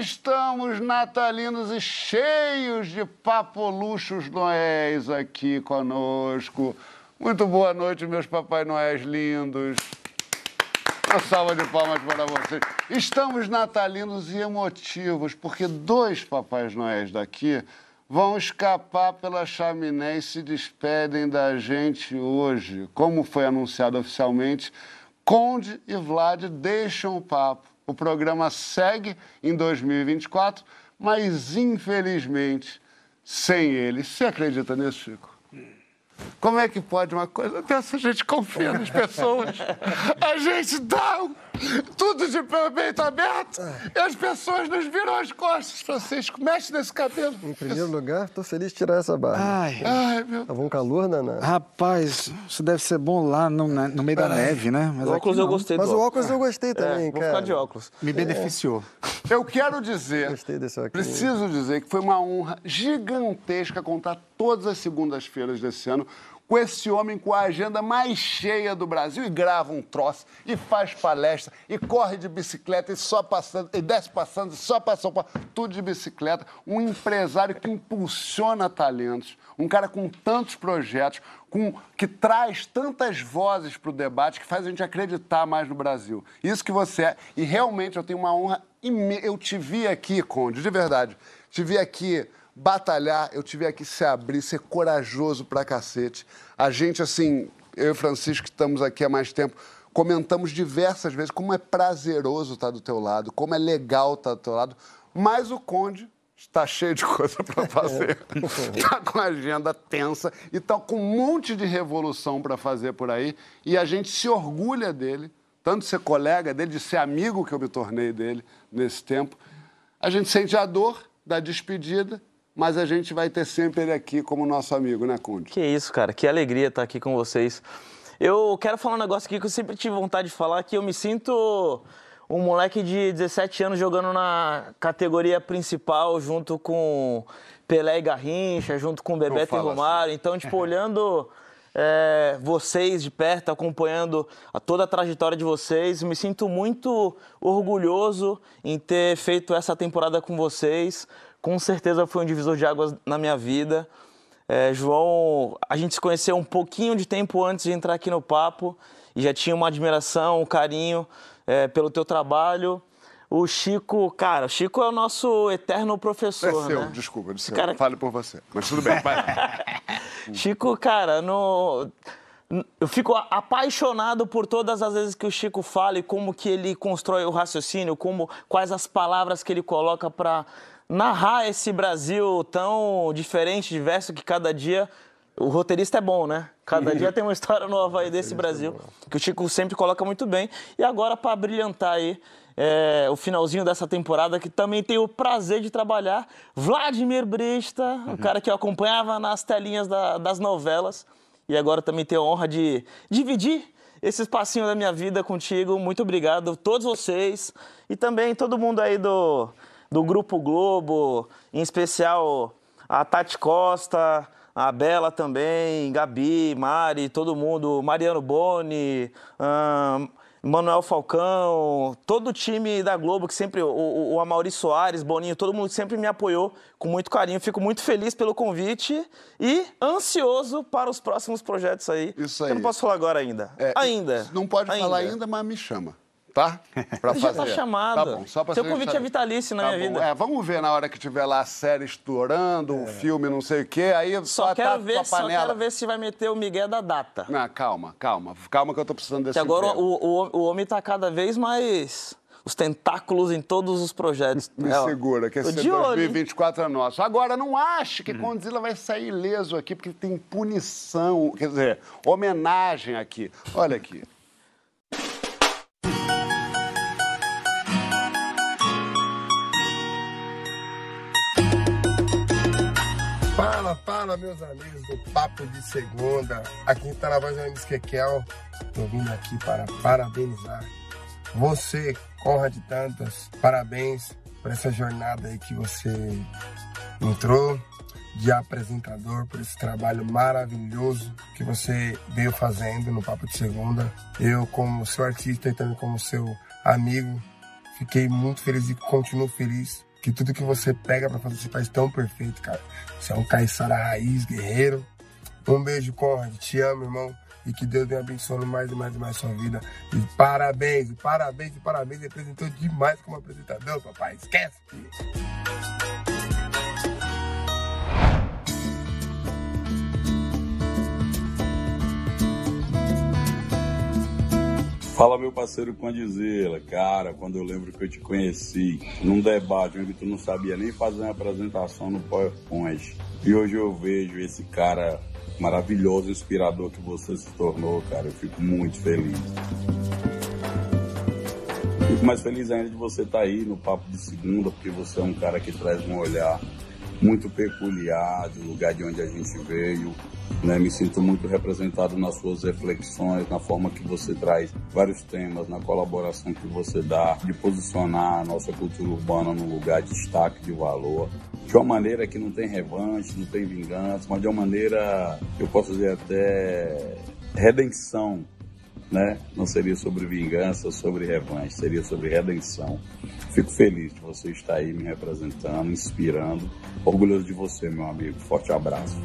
estamos natalinos e cheios de papoluchos noéis aqui conosco. Muito boa noite, meus Papai Noéis lindos. Uma salva de palmas para vocês. Estamos natalinos e emotivos, porque dois Papais Noéis daqui vão escapar pela chaminé e se despedem da gente hoje. Como foi anunciado oficialmente, Conde e Vlad deixam o papo. O programa segue em 2024, mas infelizmente sem eles. Você acredita nisso, Chico? Como é que pode uma coisa dessa? A gente confia nas pessoas. A gente dá tudo de peito aberto e as pessoas nos viram as costas. Francisco, mexe nesse cabelo. Em primeiro lugar, tô feliz de tirar essa barba. Ai, Ai, meu Tava um calor, Naná. rapaz, isso deve ser bom lá no, no meio da neve, né? Mas O óculos eu gostei Mas do o óculos eu gostei também, É, vou cara. ficar de óculos. Me beneficiou. Eu quero dizer, Gostei desse óculos. preciso dizer que foi uma honra gigantesca contar todas as segundas-feiras desse ano com esse homem com a agenda mais cheia do Brasil e grava um troço, e faz palestra, e corre de bicicleta, e só passando, e desce passando, e só passou tudo de bicicleta. Um empresário que impulsiona talentos, um cara com tantos projetos, com, que traz tantas vozes para o debate, que faz a gente acreditar mais no Brasil. Isso que você é. E realmente eu tenho uma honra imensa. Eu te vi aqui, Conde, de verdade. Te vi aqui batalhar, eu te vi aqui se abrir, ser corajoso pra cacete. A gente, assim, eu e Francisco, que estamos aqui há mais tempo, comentamos diversas vezes como é prazeroso estar do teu lado, como é legal estar do teu lado. Mas o Conde está cheio de coisa para fazer. Está com a agenda tensa e está com um monte de revolução para fazer por aí. E a gente se orgulha dele, tanto de ser colega dele, de ser amigo que eu me tornei dele nesse tempo. A gente sente a dor da despedida, mas a gente vai ter sempre ele aqui como nosso amigo, né, Conde? Que isso, cara. Que alegria estar aqui com vocês. Eu quero falar um negócio aqui que eu sempre tive vontade de falar, que eu me sinto um moleque de 17 anos jogando na categoria principal junto com Pelé e Garrincha, junto com Bebeto e assim. Romário. Então, tipo, olhando é, vocês de perto, acompanhando a, toda a trajetória de vocês, me sinto muito orgulhoso em ter feito essa temporada com vocês. Com certeza foi um divisor de águas na minha vida. É, João, a gente se conheceu um pouquinho de tempo antes de entrar aqui no papo e já tinha uma admiração, um carinho é, pelo teu trabalho. O Chico, cara, o Chico é o nosso eterno É professor, seu, né? desculpa, Esse seu. cara- Fale por você. Mas tudo bem, vai. Chico, cara, no... eu fico apaixonado por todas as vezes que o Chico fala e como que ele constrói o raciocínio, como quais as palavras que ele coloca para narrar esse Brasil tão diferente, diverso que cada dia o roteirista é bom, né? Cada dia tem uma história nova aí desse Brasil que o Chico sempre coloca muito bem. E agora para brilhantar aí é, o finalzinho dessa temporada, que também tenho o prazer de trabalhar, Vladimir Brista, o cara que eu acompanhava nas telinhas da- das novelas, e agora também tenho a honra de dividir esse espacinho da minha vida contigo. Muito obrigado, todos vocês, e também todo mundo aí do, do Grupo Globo, em especial a Tati Costa, a Bela também, Gabi, Mari, todo mundo, Mariano Boni, Manuel Falcão, todo o time da Globo que sempre, o, o, Amaury Soares, Boninho, todo mundo que sempre me apoiou com muito carinho. Fico muito feliz pelo convite e ansioso para os próximos projetos aí. Isso Eu aí. não posso falar agora ainda. É, ainda. Não pode falar ainda, mas me chama. Tá? Pra Já tá fazer. chamado. Tá bom, só pra Seu convite é vitalício na Tá minha bom. vida. É, vamos ver na hora que tiver lá a série estourando, o filme, não sei o quê. Aí Só tá quero, ver, só quero ver se vai meter o Miguel da data. Não, calma, calma. Calma que eu tô precisando desse Que agora o, o, o homem tá cada vez mais. Os tentáculos em todos os projetos. Me É, segura, que esse de olho, hein? 2024 é nosso. Agora, não ache que Condzilla vai sair ileso aqui, porque tem punição, quer dizer, homenagem aqui. Olha aqui. Fala, fala, meus amigos do Papo de Segunda. Aqui tá na voz do Kekel. Tô vindo aqui para parabenizar você, Conrad de Tantas. Parabéns por essa jornada aí que você entrou de apresentador, por esse trabalho maravilhoso que você veio fazendo no Papo de Segunda. Eu, como seu artista e também como seu amigo, fiquei muito feliz e continuo feliz que tudo que você pega pra fazer você faz tão perfeito, cara. Você é um caiçara raiz, guerreiro. Um beijo, Conrad. Te amo, irmão. E que Deus venha abençoando mais e mais e mais sua vida. E parabéns, parabéns, parabéns. Representou demais como apresentador, papai. Esquece, filho. Fala, meu parceiro Condizila. Cara, quando eu lembro que eu te conheci num debate onde tu não sabia nem fazer uma apresentação no PowerPoint. E hoje eu vejo esse cara maravilhoso, inspirador que você se tornou, cara. Eu fico muito feliz. Fico mais feliz ainda de você estar aí no Papo de Segunda, porque você é um cara que traz um olhar muito peculiar do lugar de onde a gente veio. Né? Me sinto muito representado nas suas reflexões, na forma que você traz vários temas, na colaboração que você dá, de posicionar a nossa cultura urbana num lugar de destaque, de valor, de uma maneira que não tem revanche, não tem vingança, mas de uma maneira, eu posso dizer até redenção né? Não seria sobre vingança, sobre revanche, seria sobre redenção. Fico feliz de você estar aí me representando, inspirando. Orgulhoso de você, meu amigo. Forte abraço.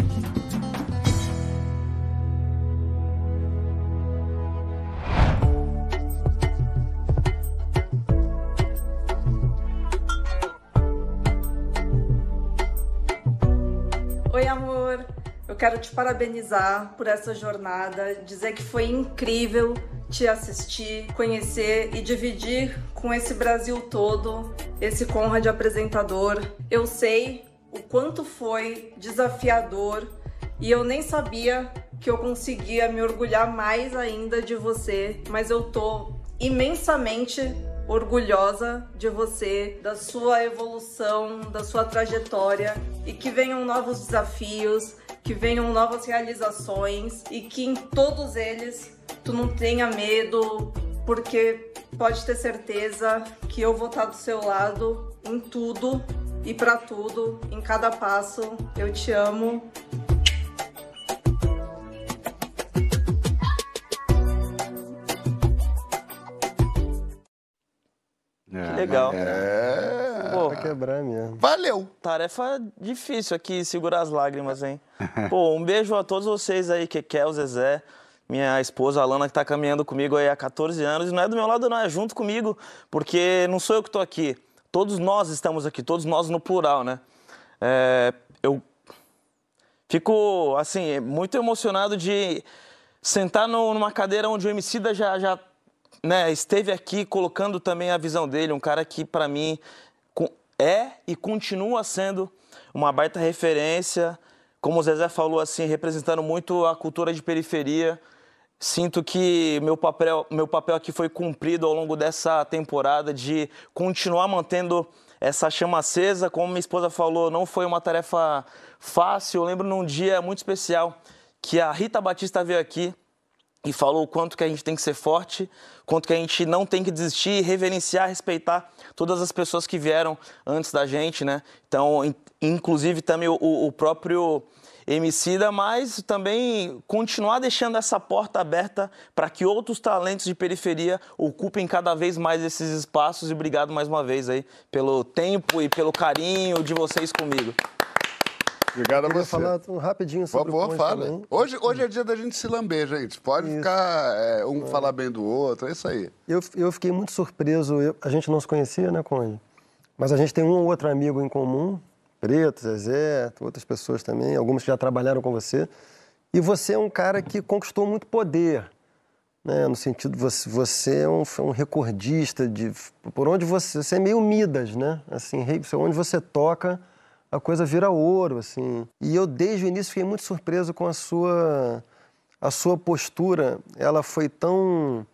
Quero te parabenizar por essa jornada, dizer que foi incrível te assistir, conhecer e dividir com esse Brasil todo esse Conrad apresentador. Eu sei o quanto foi desafiador e eu nem sabia que eu conseguia me orgulhar mais ainda de você, mas eu tô imensamente orgulhosa de você, da sua evolução, da sua trajetória e que venham novos desafios, que venham novas realizações e que em todos eles tu não tenha medo, porque pode ter certeza que eu vou estar do seu lado em tudo e para tudo, em cada passo. Eu te amo Que legal. É. Pô, Pra quebrar mesmo. Valeu! tarefa difícil aqui, segurar as lágrimas, hein? Pô, um beijo a todos vocês aí, Kekel, Zezé, minha esposa Alana, que tá caminhando comigo aí há 14 anos. E não é do meu lado, não, é junto comigo, porque não sou eu que tô aqui. Todos nós estamos aqui, todos nós no plural, né? É, eu fico, assim, muito emocionado de sentar no- numa cadeira onde o Emicida já, já né, esteve aqui colocando também a visão dele, um cara que, para mim, é e continua sendo uma baita referência. Como o Zezé falou, assim, representando muito a cultura de periferia. Sinto que meu papel, meu papel aqui foi cumprido ao longo dessa temporada de continuar mantendo essa chama acesa. Como minha esposa falou, não foi uma tarefa fácil. Eu lembro num dia muito especial que a Rita Batista veio aqui e falou o quanto que a gente tem que ser forte, quanto que a gente não tem que desistir, reverenciar, respeitar todas as pessoas que vieram antes da gente, né? Então, in- inclusive também o, o próprio Emicida, mas também continuar deixando essa porta aberta para que outros talentos de periferia ocupem cada vez mais esses espaços. E obrigado mais uma vez aí pelo tempo e pelo carinho de vocês comigo. Obrigado a você. falar um rapidinho Por sobre o favor, fala. também. Hoje, hoje é dia da gente se lamber, gente. Pode ficar é, um falar bem do outro, é isso aí. Eu, eu fiquei muito surpreso. eu- a gente não se conhecia, né, Conde? Mas a gente tem um ou outro amigo em comum, Preto, Zezé, outras pessoas também, algumas que já trabalharam com você. E você é um cara que conquistou muito poder, né? No sentido, você, você é um, um recordista de... Por onde você... Você é meio Midas, né? Assim, onde você toca, a coisa vira ouro, assim. E eu, desde o início, fiquei muito surpreso com a sua... A sua postura, ela foi tão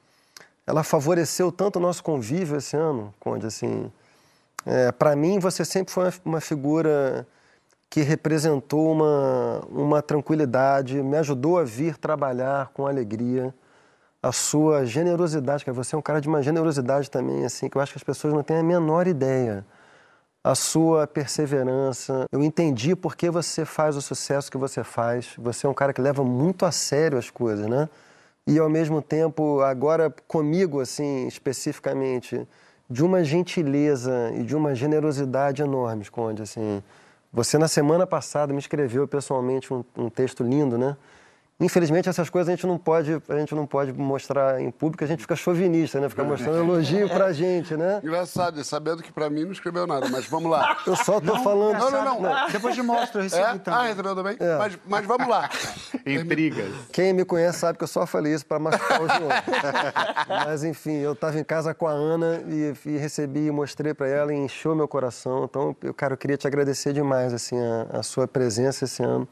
ela favoreceu tanto o nosso convívio esse ano, Conde, assim. para mim, você sempre foi uma, uma figura que representou uma, uma tranquilidade, me ajudou a vir trabalhar com alegria. A sua generosidade, que você é um cara de uma generosidade também, assim, que eu acho que as pessoas não têm a menor ideia. A sua perseverança. Eu entendi por que você faz o sucesso que você faz. Você é um cara que leva muito a sério as coisas, né? e ao mesmo tempo agora comigo assim especificamente de uma gentileza e de uma generosidade enormes, Conde. Assim, você, na semana passada, me escreveu pessoalmente um, um texto lindo, né? Infelizmente, essas coisas a gente não pode, a gente não pode mostrar em público, a gente fica chauvinista, né? Fica mostrando elogio pra gente, né? Engraçado, sabendo que pra mim não escreveu nada, mas vamos lá. Eu só tô falando. Não, não, não. Depois de mostro, eu recebi É? também. Ah, recebeu também? Mas, mas vamos lá. Intrigas. Quem me conhece sabe que eu só falei isso para machucar o João. Mas enfim, eu estava em casa com a Ana e, e recebi e mostrei para ela e encheu meu coração. Então, eu, cara, eu queria te agradecer demais assim a, a sua presença esse ano.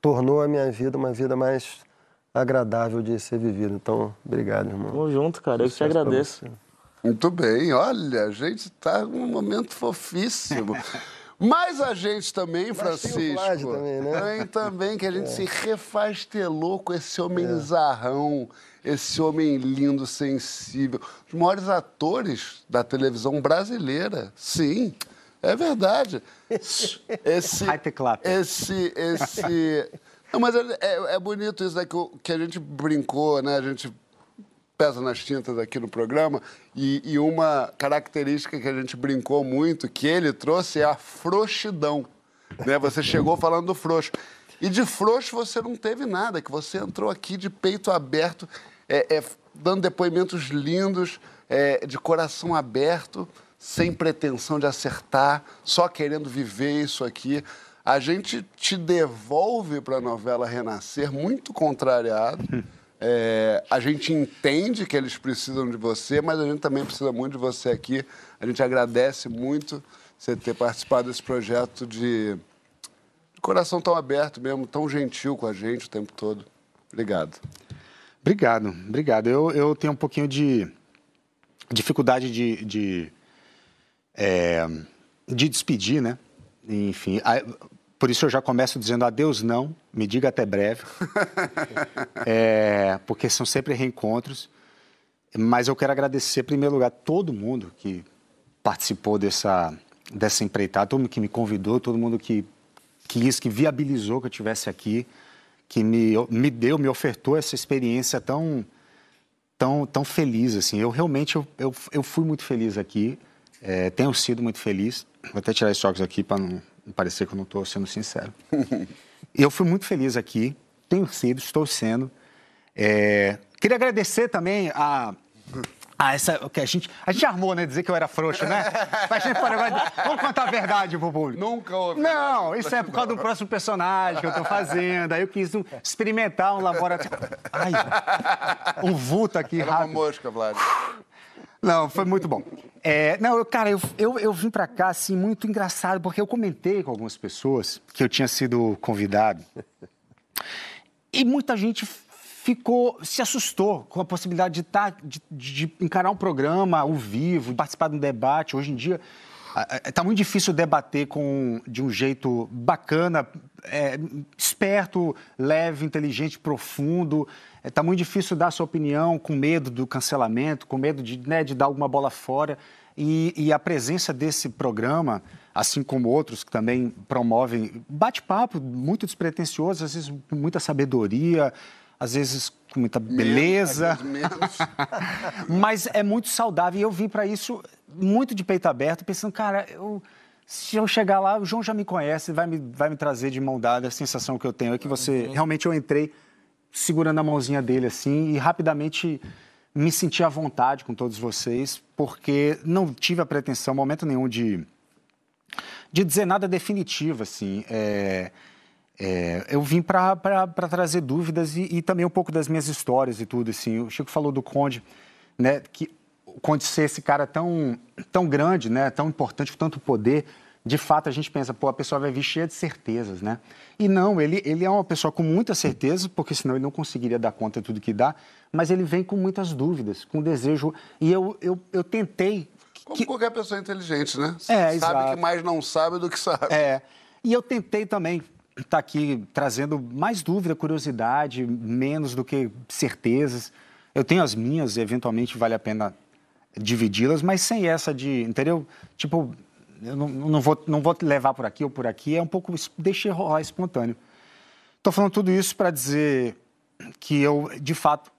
Tornou a minha vida uma vida mais agradável de ser vivida. Então, obrigado, irmão. Tamo junto, cara. Eu que te agradeço. Muito bem, olha, a gente está num momento fofíssimo. Mas a gente também, Mas tem o Francisco, também, né? É. tem também que a gente se refastelou com esse homem zarrão, esse homem lindo, sensível. Os maiores atores da televisão brasileira, sim, é verdade. Esse, Hype clap. esse, esse... Não, mas é, é- é bonito isso daqui que a gente brincou, né? A gente pesa nas tintas aqui no programa e, e uma característica que a gente brincou muito, que ele trouxe, é a frouxidão. Né? Você chegou falando do frouxo. E de frouxo você não teve nada, que você entrou aqui de peito aberto, é, é, dando depoimentos lindos, é, de coração aberto, sem pretensão de acertar, só querendo viver isso aqui. A gente te devolve para a novela Renascer muito contrariado. É, a gente entende que eles precisam de você, mas a gente também precisa muito de você aqui. A gente agradece muito você ter participado desse projeto de, de coração tão aberto mesmo, tão gentil com a gente o tempo todo. Obrigado. Obrigado, obrigado. Eu, eu tenho um pouquinho de dificuldade de, de, é, de despedir, né? Enfim, a- por isso eu já começo dizendo adeus não, me diga até breve. É, porque são sempre reencontros. Mas eu quero agradecer, em primeiro lugar, todo mundo que participou dessa, dessa empreitada, todo mundo que me convidou, todo mundo que quis, que viabilizou que eu estivesse aqui, que me, me deu, me ofertou essa experiência tão, tão, tão feliz. Assim. Eu realmente eu, eu, eu fui muito feliz aqui, é, tenho sido muito feliz. Vou até tirar esses óculos aqui para não, parecer que eu não estou sendo sincero. eu fui muito feliz aqui, tenho sido, estou sendo. É, queria agradecer também a, a essa que a gente a gente armou, né, dizer que eu era frouxo, né? Mas a gente agora, vamos contar a verdade pro público. Nunca houve. Não, isso é por causa do próximo personagem que eu tô fazendo. Aí eu quis um- experimentar um laboratório. Ai, um vulto aqui Era uma rápido. mosca, Vlad. Não, foi muito bom. É, não, eu, cara, eu, eu, eu vim pra cá, assim, muito engraçado, porque eu comentei com algumas pessoas que eu tinha sido convidado. E muita gente ficou, se assustou com a possibilidade de, tá, de, de encarar um programa ao vivo, participar de um debate. Hoje em dia, está muito difícil debater com, de um jeito bacana, é, esperto, leve, inteligente, profundo. Está muito difícil dar sua opinião com medo do cancelamento, com medo de, né, de dar alguma bola fora. E, e a presença desse programa, assim como outros que também promovem bate-papo muito despretensioso, às vezes com muita sabedoria, às vezes com muita beleza. Vezes menos. Mas é muito saudável e eu vim para isso muito de peito aberto, pensando, cara, eu- se eu chegar lá, o João já me conhece, vai me, vai me trazer de mão dada. A sensação que eu tenho é que você. Realmente eu entrei segurando a mãozinha dele assim e rapidamente me senti à vontade com todos vocês, porque não tive a pretensão, momento nenhum, de, de dizer nada definitivo, assim. É, é, eu vim para trazer dúvidas e, e também um pouco das minhas histórias e tudo, assim. O Chico falou do Conde, né, que o Conde ser esse cara tão, tão grande, né, tão importante, com tanto poder, de fato a gente pensa, pô, a pessoa vai vir cheia de certezas, né? E não, ele, ele é uma pessoa com muita certeza, porque senão ele não conseguiria dar conta de tudo que dá, mas ele vem com muitas dúvidas, com desejo. E eu, eu, eu tentei Como qualquer pessoa inteligente, né? É, sabe exato. que mais não sabe do que sabe. É, e eu tentei também estar aqui trazendo mais dúvida, curiosidade, menos do que certezas. Eu tenho as minhas, e eventualmente vale a pena dividi-las, mas sem essa de, entendeu? Tipo, eu não, não, vou, não vou te levar por aqui ou por aqui, é um pouco, deixei rolar espontâneo. Estou falando tudo isso para dizer que eu, de fato,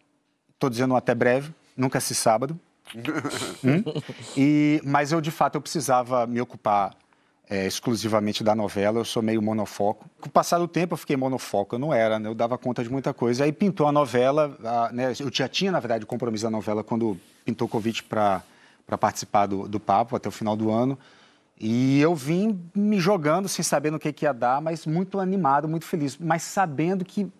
estou dizendo até breve, nunca esse sábado, Hum? E, mas eu, de fato, eu precisava me ocupar é, exclusivamente da novela, eu sou meio monofoco. Com o passar do tempo eu fiquei monofoco, eu não era, né? eu dava conta de muita coisa. Aí pintou a novela, a, né? eu já tinha, na verdade, o compromisso da novela quando pintou o convite para participar do, do Papo até o final do ano. E eu vim me jogando sem saber no que, que ia dar, mas muito animado, muito feliz, mas sabendo que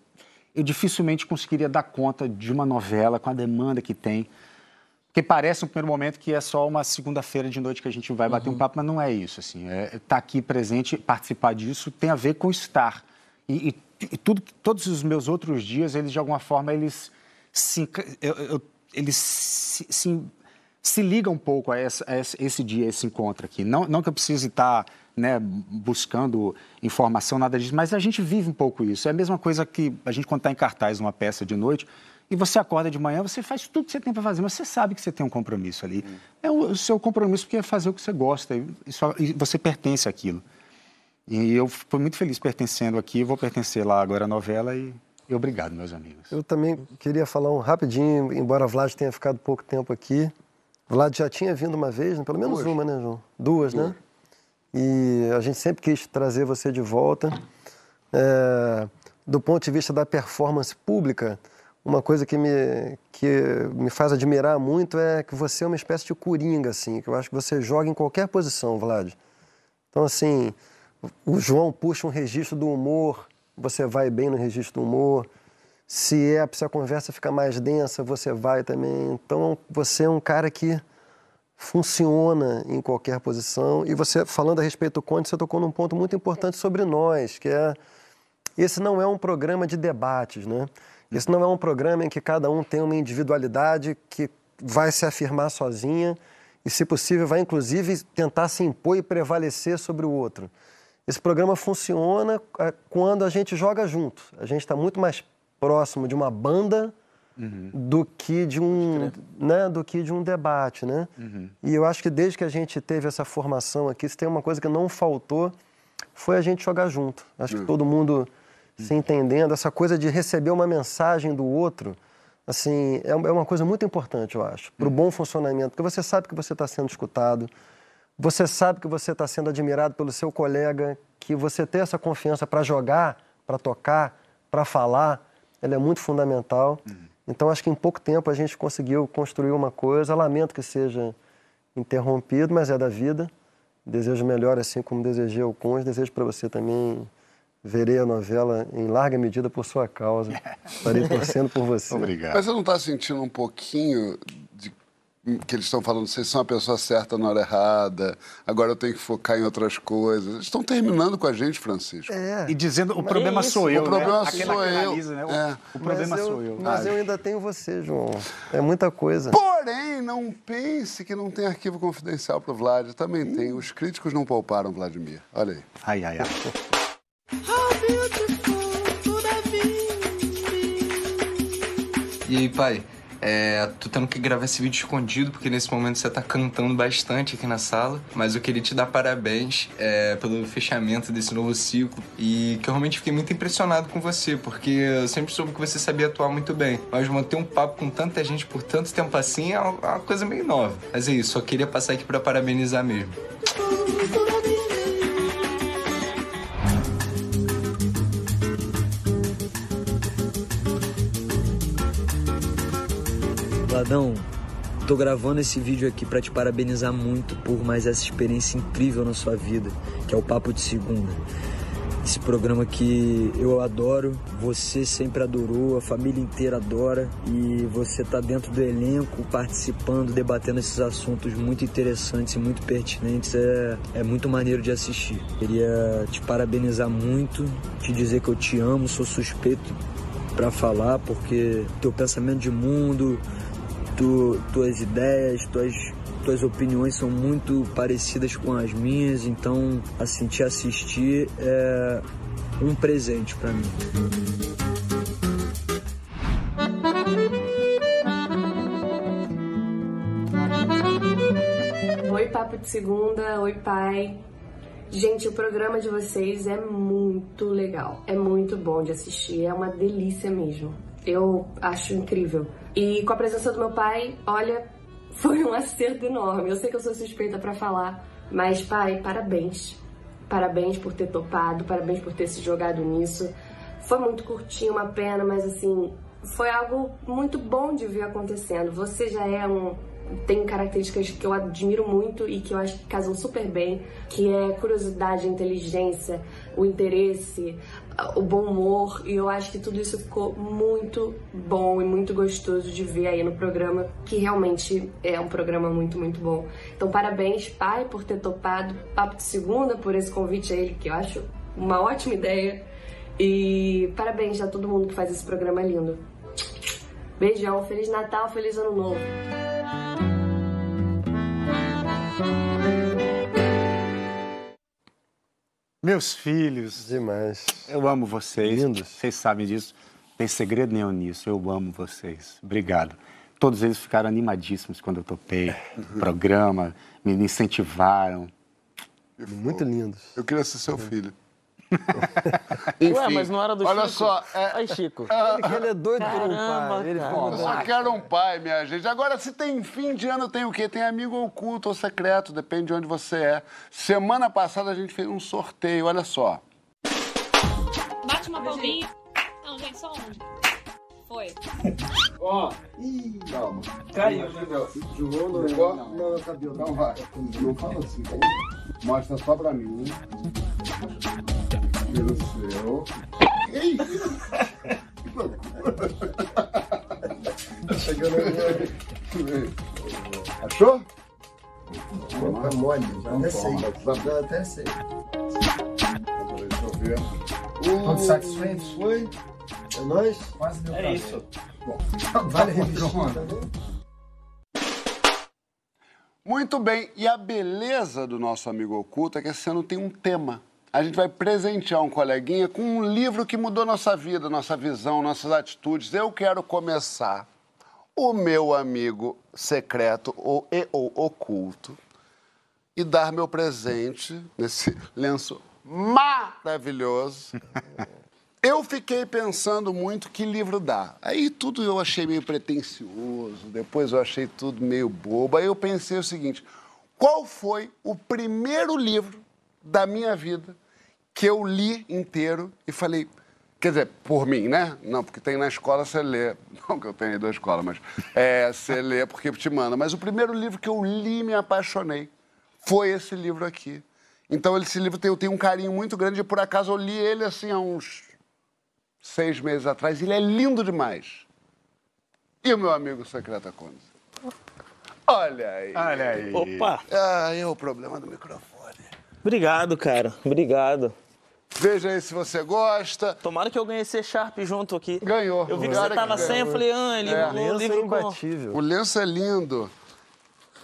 eu dificilmente conseguiria dar conta de uma novela com a demanda que tem. Porque parece no primeiro momento que é só uma segunda-feira de noite que a gente vai bater uhum. um papo, mas não é isso. Assim, é estar tá aqui presente, participar disso tem a ver com estar. E, e, e tudo, todos os meus outros dias, eles de alguma forma eles se, eu, eu, eles se, se se liga um pouco a, essa, a esse dia, esse encontro aqui. Não, não que eu precise estar né, buscando informação, nada disso, mas a gente vive um pouco isso. É a mesma coisa que a gente, quando está em cartaz numa peça de noite, e você acorda de manhã, você faz tudo que você tem para fazer, mas você sabe que você tem um compromisso ali. Hum. É o, seu compromisso porque é fazer o que você gosta e, só, e você pertence àquilo. E eu fui muito feliz pertencendo aqui, vou pertencer lá agora à novela e, e obrigado, meus amigos. Eu também queria falar um rapidinho, embora Vlad tenha ficado pouco tempo aqui, Vlad já tinha vindo uma vez, né? pelo menos Duas. uma, né, João? Duas, né? Duas, né? E a gente sempre quis trazer você de volta. É, do ponto de vista da performance pública, uma coisa que me, que me faz admirar muito é que você é uma espécie de coringa, assim, que eu acho que você joga em qualquer posição, Vlad. Então, assim, o João puxa um registro do humor, você vai bem no registro do humor. Se é, se a conversa fica mais densa, você vai também. Então, você é um cara que funciona em qualquer posição. E você, falando a respeito do Conde, você tocou num ponto muito importante sobre nós, que é esse não é um programa de debates, né? Esse não é um programa em que cada um tem uma individualidade que vai se afirmar sozinha e, se possível, vai inclusive tentar se impor e prevalecer sobre o outro. Esse programa funciona é, quando a gente joga junto. A gente está muito mais próximo de uma banda uhum. do que de um né, do que de um debate né uhum. e eu acho que desde que a gente teve essa formação aqui se tem uma coisa que não faltou foi a gente jogar junto acho uhum. que todo mundo se entendendo essa coisa de receber uma mensagem do outro assim é, é uma coisa muito importante eu acho para o bom funcionamento porque você sabe que você está sendo escutado você sabe que você está sendo admirado pelo seu colega que você tem essa confiança para jogar para tocar para falar ela é muito fundamental. Uhum. Então, acho que em pouco tempo a gente conseguiu construir uma coisa. Lamento que seja interrompido, mas é da vida. Desejo melhor, assim como desejei ao Conde. Desejo para você também. Verei a novela em larga medida por sua causa. Estarei torcendo por você. Obrigado. Mas você não está sentindo um pouquinho que eles estão falando, vocês são a pessoa certa na hora errada, agora eu tenho que focar em outras coisas. Eles estão terminando com a gente, Francisco. É. E dizendo, o problema é sou eu, O problema né? sou eu. Né? O, é. o problema mas sou eu. Mas eu ainda tenho você, João. É muita coisa. Porém, não pense que não tem arquivo confidencial para o Vlad. Também hum. tem. Os críticos não pouparam Vladimir. Olha aí. Ai, ai, ai. E aí, pai? É, tô tendo que gravar esse vídeo escondido, porque nesse momento você tá cantando bastante aqui na sala. Mas eu queria te dar parabéns é, pelo fechamento desse novo ciclo. E que eu realmente fiquei muito impressionado com você, porque eu sempre soube que você sabia atuar muito bem. Mas manter um papo com tanta gente por tanto tempo assim é uma coisa meio nova. Mas é isso, só queria passar aqui para parabenizar mesmo. Ladão, tô gravando esse vídeo aqui para te parabenizar muito por mais essa experiência incrível na sua vida, que é o Papo de Segunda. Esse programa que eu adoro, você sempre adorou, a família inteira adora e você tá dentro do elenco, participando, debatendo esses assuntos muito interessantes e muito pertinentes, é, é muito maneiro de assistir. Queria te parabenizar muito, te dizer que eu te amo, sou suspeito para falar, porque teu pensamento de mundo, tu, tuas ideias, tuas, tuas opiniões são muito parecidas com as minhas, então assim te assistir é um presente para mim. Oi, papo de segunda, oi, pai. Gente, o programa de vocês é muito legal, é muito bom de assistir, é uma delícia mesmo. Eu acho incrível. E com a presença do meu pai, olha, foi um acerto enorme. Eu sei que eu sou suspeita para falar, mas pai, parabéns. Parabéns por ter topado, parabéns por ter se jogado nisso. Foi muito curtinho, uma pena, mas assim, foi algo muito bom de ver acontecendo. Você já é um tem características que eu admiro muito e que eu acho que casam super bem, que é curiosidade, inteligência, o interesse, o bom humor, e eu acho que tudo isso ficou muito bom e muito gostoso de ver aí no programa, que realmente é um programa muito, muito bom. Então, parabéns, pai, por ter topado Papo de Segunda, por esse convite a ele, que eu acho uma ótima ideia. E parabéns a todo mundo que faz esse programa lindo. Beijão, Feliz Natal, Feliz Ano Novo. Meus filhos. Demais. Eu amo vocês. Lindos. Vocês sabem disso. Não tem segredo nenhum nisso. Eu amo vocês. Obrigado. Todos eles ficaram animadíssimos quando eu topei o programa, me incentivaram. Muito lindos. Eu queria ser seu filho. Ué, mas não era do olha Chico? só, é- Ai, Chico. Ele, ele é doido por um Caramba, pai. Ele cara. Eu só quero um pai, minha gente. Agora, se tem fim de ano, tem o quê? Tem amigo oculto ou secreto, depende de onde você é. Semana passada a gente fez um sorteio, olha só. Bate uma palminha. Não, gente, só um. Foi. Ó. Ih, calma. Caiu. João no Jogou? Não, não cabelo. Então vai. Não fala assim, tá bom? Mostra só pra mim. Tira o seu. Ei! Que loucura. Tá chegando. Achou? Tá mole, já até sei. Tá Já até sei. Deixa eu ver. Todos satisfeitos? Foi. É nóis? Quase deu É pra isso. Bom, Vale tá pronto. também? Muito bem, e a beleza do nosso amigo oculto é que esse ano tem um tema. A gente vai presentear um coleguinha com um livro que mudou nossa vida, nossa visão, nossas atitudes. Eu quero começar o meu amigo secreto ou, e, ou oculto e dar meu presente nesse lenço maravilhoso. Eu fiquei pensando muito que livro dá. Aí tudo eu achei meio pretencioso, depois eu achei tudo meio bobo. Aí eu pensei o seguinte: qual foi o primeiro livro da minha vida que eu li inteiro e falei. Quer dizer, por mim, né? Não, porque tem na escola você lê. Não que eu tenha ido à escola, mas é, você lê porque te manda. Mas o primeiro livro que eu li e me apaixonei foi esse livro aqui. Então, esse livro tem, eu tenho um carinho muito grande e, por acaso, eu li ele assim há uns seis meses atrás. Ele é lindo demais. E o meu amigo secreto Conde? Olha aí. Olha aí. Opa! Ah, é o problema do microfone. Obrigado, cara. Obrigado. Veja aí se você gosta. Tomara que eu ganhei esse Sharp junto aqui. Ganhou. Eu vi que você tava que sem, eu falei, ah, ele É. um Lenço é livro com... imbatível. O lenço é lindo.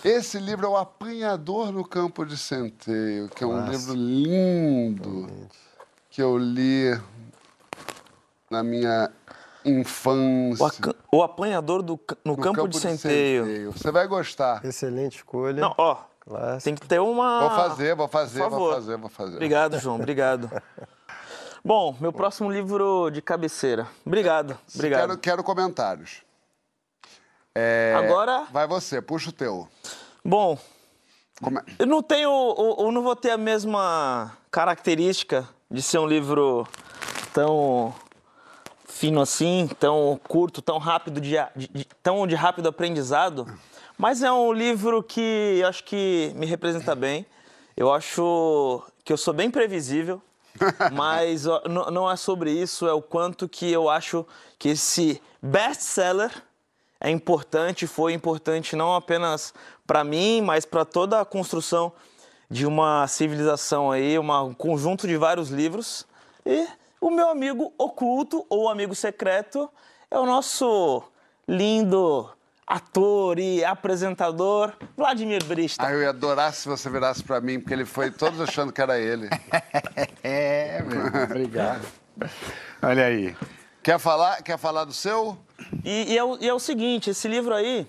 Esse livro é O Apanhador no Campo de Centeio, que é um livro lindo que eu li na minha infância. O, o apanhador do, no, no campo, de centeio. Você vai gostar. Excelente escolha. Não, ó, Clássico. tem que ter uma... Vou fazer, vou fazer, vou fazer, vou fazer. Obrigado, João, obrigado. Bom, meu próximo livro de cabeceira. Obrigado, obrigado. Quero, quero comentários. É, Agora- Vai você, puxa o teu. Bom, Come- eu não tenho, eu, eu não vou ter a mesma característica de ser um livro tão fino assim, tão curto, tão rápido, de, de- de- tão de rápido aprendizado, mas é um livro que eu acho que me representa bem. Eu acho que eu sou bem previsível, mas não é sobre isso, é o quanto que eu acho que esse best-seller é importante, foi importante não apenas para mim, mas para toda a construção de uma civilização aí, uma- um conjunto de vários livros. E o meu amigo oculto ou amigo secreto é o nosso lindo ator e apresentador Vladimir Brista. Ah, eu ia adorar se você virasse pra mim, porque ele foi todos achando que era ele. É, meu. Obrigado. Olha aí. Quer falar, quer falar do seu? E, e é o, e é o seguinte, esse livro aí,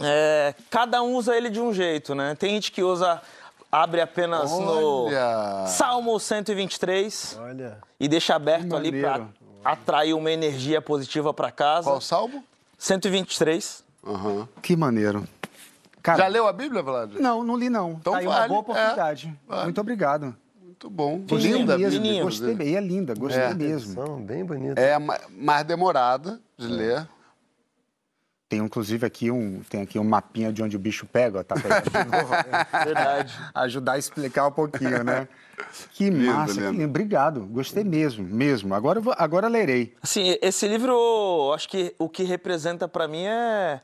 é, cada um usa ele de um jeito, né? Tem gente que usa, abre apenas Olha! no Salmo 123 Olha. e deixa aberto ali para atrair uma energia positiva para casa. Qual salmo? 123. Aham. Que maneiro. Cara, Já leu a Bíblia, Vlad? Não, não li não. Então tá aí uma vale, boa oportunidade. é. Muito obrigado. Muito bom. Gostei Linda mesmo, gostei. E é linda, gostei É. mesmo. Bem bonitas. É ma- mais demorada de ler. Tem inclusive aqui um, tem aqui um mapinha de onde o bicho pega, ó, tá pegando de novo. Verdade. Ajudar a explicar um pouquinho, né? Que Lindo, massa, que lindo. lindo. Obrigado, gostei mesmo, mesmo. Agora, vou- agora lerei. Assim, esse livro, acho que o que representa pra mim é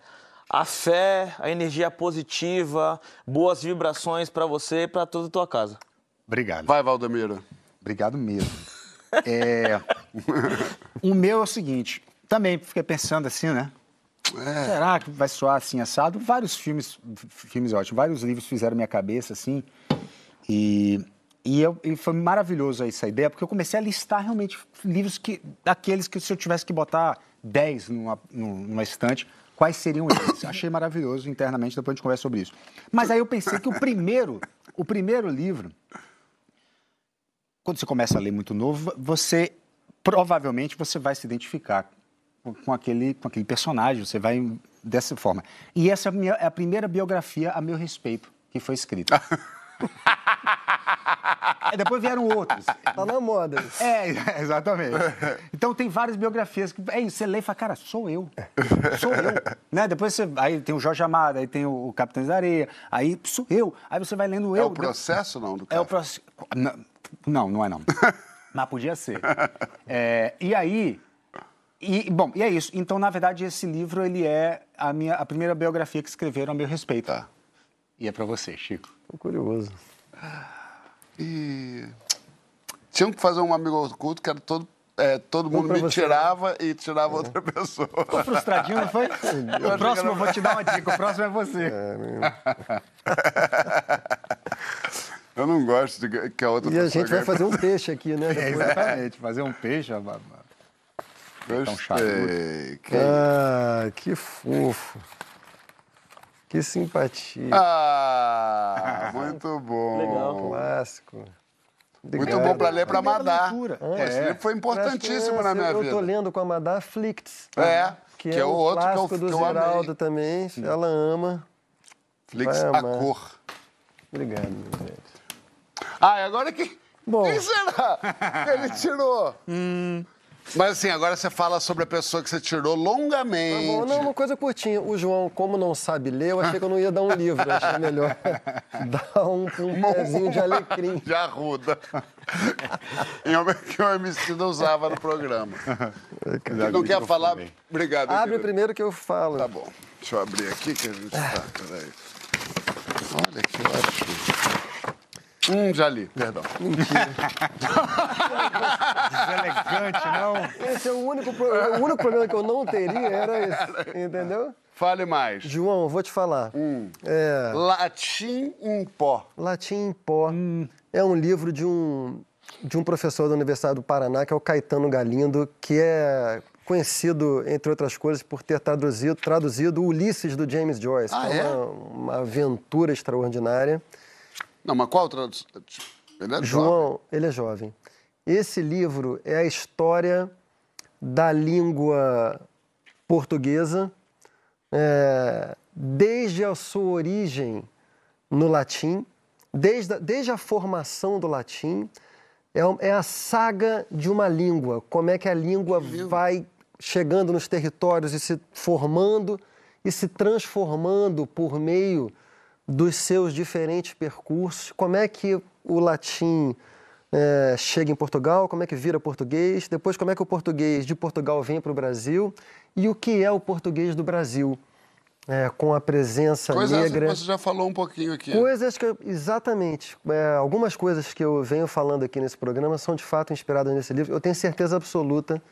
a fé, a energia positiva, boas vibrações pra você e pra toda a tua casa. Obrigado. Vai, Valdemiro. Obrigado mesmo. É, o meu é o seguinte, também fiquei pensando assim, né? Será que vai soar assim assado? Vários filmes, filmes ótimos, vários livros fizeram minha cabeça assim. E, e, eu, e foi maravilhoso essa ideia, porque eu comecei a listar realmente livros que daqueles que se eu tivesse que botar 10 numa, num- numa estante, quais seriam eles? Achei maravilhoso internamente, depois a gente conversa sobre isso. Mas aí eu pensei que o primeiro, o primeiro livro quando você começa a ler muito novo, você provavelmente você vai se identificar com, aquele, com aquele personagem, você vai dessa forma. E essa é a, minha- é a primeira biografia a meu respeito que foi escrita. Depois vieram outros. Tá na moda. É, exatamente. Então tem várias biografias que é isso, você lê e fala, cara, sou eu. Sou eu. Né? Depois você. Aí tem o Jorge Amado, aí tem o, o Capitães da Areia, aí sou eu. Aí você vai lendo É eu. o processo, não, do É o processo. Não, não, não é não. Mas podia ser. É, e aí. E, bom, e é isso. Então, na verdade, esse livro ele é a, minha, a primeira biografia que escreveram a meu respeito. Tá. E é pra você, Chico. Tô curioso. E... Tinham que fazer um amigo oculto que era todo, é, todo mundo me você. tirava e tirava outra pessoa. Ficou frustradinho, não foi? O próximo eu vou te dar uma dica, o próximo é você. Eu não gosto de que a outra E a pessoa gente vai fazer um peixe aqui, né? É, exatamente, fazer um peixe. Então. Gostei. Que- Ah, que fofo. Que simpatia. Ah, muito bom. Legal. Clássico. Muito bom para ler para Madar. leitura. Esse É. livro foi importantíssimo na minha eu, vida. Eu tô lendo com a Madá Flicts. É, Que, que é, é o outro que eu- do que eu amei. Zeraldo também. Ela ama. Flix Vai a cor. Obrigado, meu velho. Ah, e agora que. Bom. Quem será que ele tirou? Mas assim, agora você fala sobre a pessoa que você tirou Tá longamente. bom, não, uma coisa curtinha. O João, como não sabe ler, eu achei que eu não ia dar um livro. Eu achei melhor dar um, um pezinho de alecrim. De arruda. Que o MC não usava no programa. Quem não quer falar? Obrigado. Abre querido. primeiro que eu falo. Tá bom. Deixa eu abrir aqui que a gente tá. Peraí. Olha que ótimo. Hum, já li, perdão. Deselegante, não? Esse é o único, pro- o único problema que eu não teria era esse. Entendeu? Fale mais. João, vou te falar. É, Latim em pó. Latim em Pó é um livro de um, de um professor da Universidade do Paraná, que é o Caetano Galindo, que é conhecido, entre outras coisas, por ter traduzido, traduzido Ulisses do James Joyce. Ah, que é? uma, uma aventura extraordinária. Não, mas qual tradução? Ele é jovem. João, ele é jovem. Esse livro é a história da língua portuguesa, é, desde a sua origem no latim, desde a, desde a formação do latim, é, é a saga de uma língua, como é que a língua vai chegando nos territórios e se formando e se transformando por meio dos seus diferentes percursos, como é que o latim eh, chega em Portugal, como é que vira português, depois como é que o português de Portugal vem para o Brasil e o que é o português do Brasil, eh, com a presença Coisa essa que negra. você já falou um pouquinho aqui. Coisas que eu, exatamente, é, algumas coisas que eu venho falando aqui nesse programa são de fato inspiradas nesse livro. Eu tenho certeza absoluta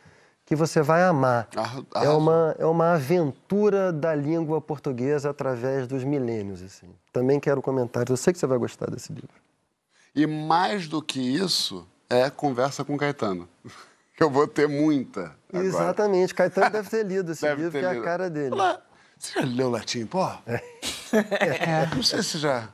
que você vai amar. É arrasou. uma, é uma aventura da língua portuguesa através dos milênios. Assim. Também quero comentários. Eu sei que você vai gostar desse livro. E mais do que isso, é conversa com Caetano. Eu vou ter muita. agora. Exatamente. Caetano deve ter lido esse Deve livro, que é a cara dele. Olá, você já leu latim, pô? É. Não sei se já.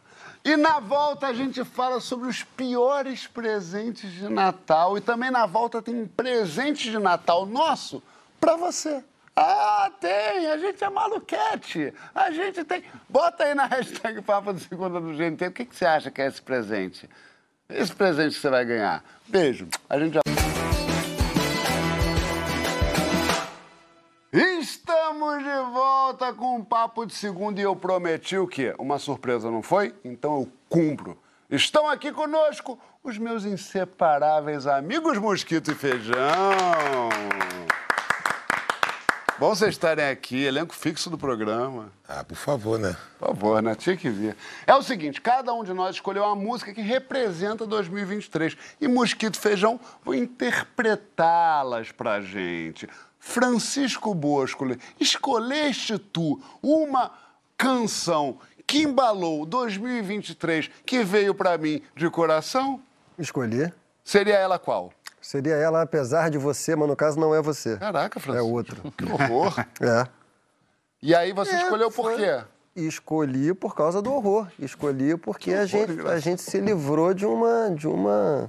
E na volta a gente fala sobre os piores presentes de Natal. E também na volta tem um presente de Natal nosso pra você. Ah, tem! A gente é maluquete! A gente tem. Bota aí na hashtag Papo de Segunda do GNT. O que, que você acha que é esse presente? Esse presente que você vai ganhar. Beijo. A gente já. Estamos de volta com um papo de segunda e eu prometi o quê? Uma surpresa, não foi? Então eu cumpro. Estão aqui conosco os meus inseparáveis amigos Mosquito e Feijão. Bom vocês estarem aqui, elenco fixo do programa. Ah, por favor, né? Por favor, né? Tinha que vir. É o seguinte, cada um de nós escolheu uma música que representa 2023. E Mosquito e Feijão vão interpretá-las pra gente. Francisco Boscoli, escolheste tu uma canção que embalou 2023, que veio pra mim de coração? Escolhi. Seria ela qual? Seria ela, apesar de você, mas no caso não é você. Caraca, É Francisco. outro. Que horror. É. E aí você escolheu por foi- quê? Escolhi por causa do horror. Escolhi porque a, horror, gente, engraçado. a gente se livrou de uma, de uma.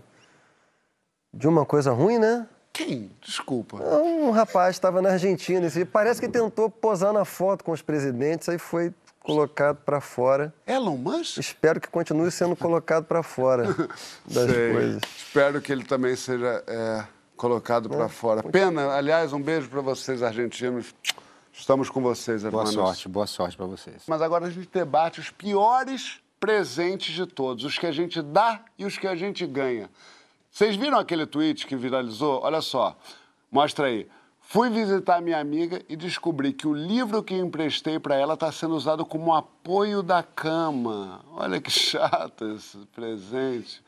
de uma coisa ruim, né? Quem? Desculpa. Um rapaz estava na Argentina e parece que tentou posar na foto com os presidentes, aí foi colocado para fora. Elon Musk? Espero que continue sendo colocado para fora das Sei. coisas. Espero que ele também seja é, colocado para fora. Pena, aliás, um beijo para vocês, argentinos. Estamos com vocês, Boa hermanos. sorte, boa sorte pra vocês. Mas agora a gente debate os piores presentes de todos, os que a gente dá e os que a gente ganha. Vocês viram aquele tweet que viralizou? Olha só, mostra aí. Fui visitar minha amiga e descobri que o livro que emprestei para ela está sendo usado como apoio da cama. Olha que chato esse presente.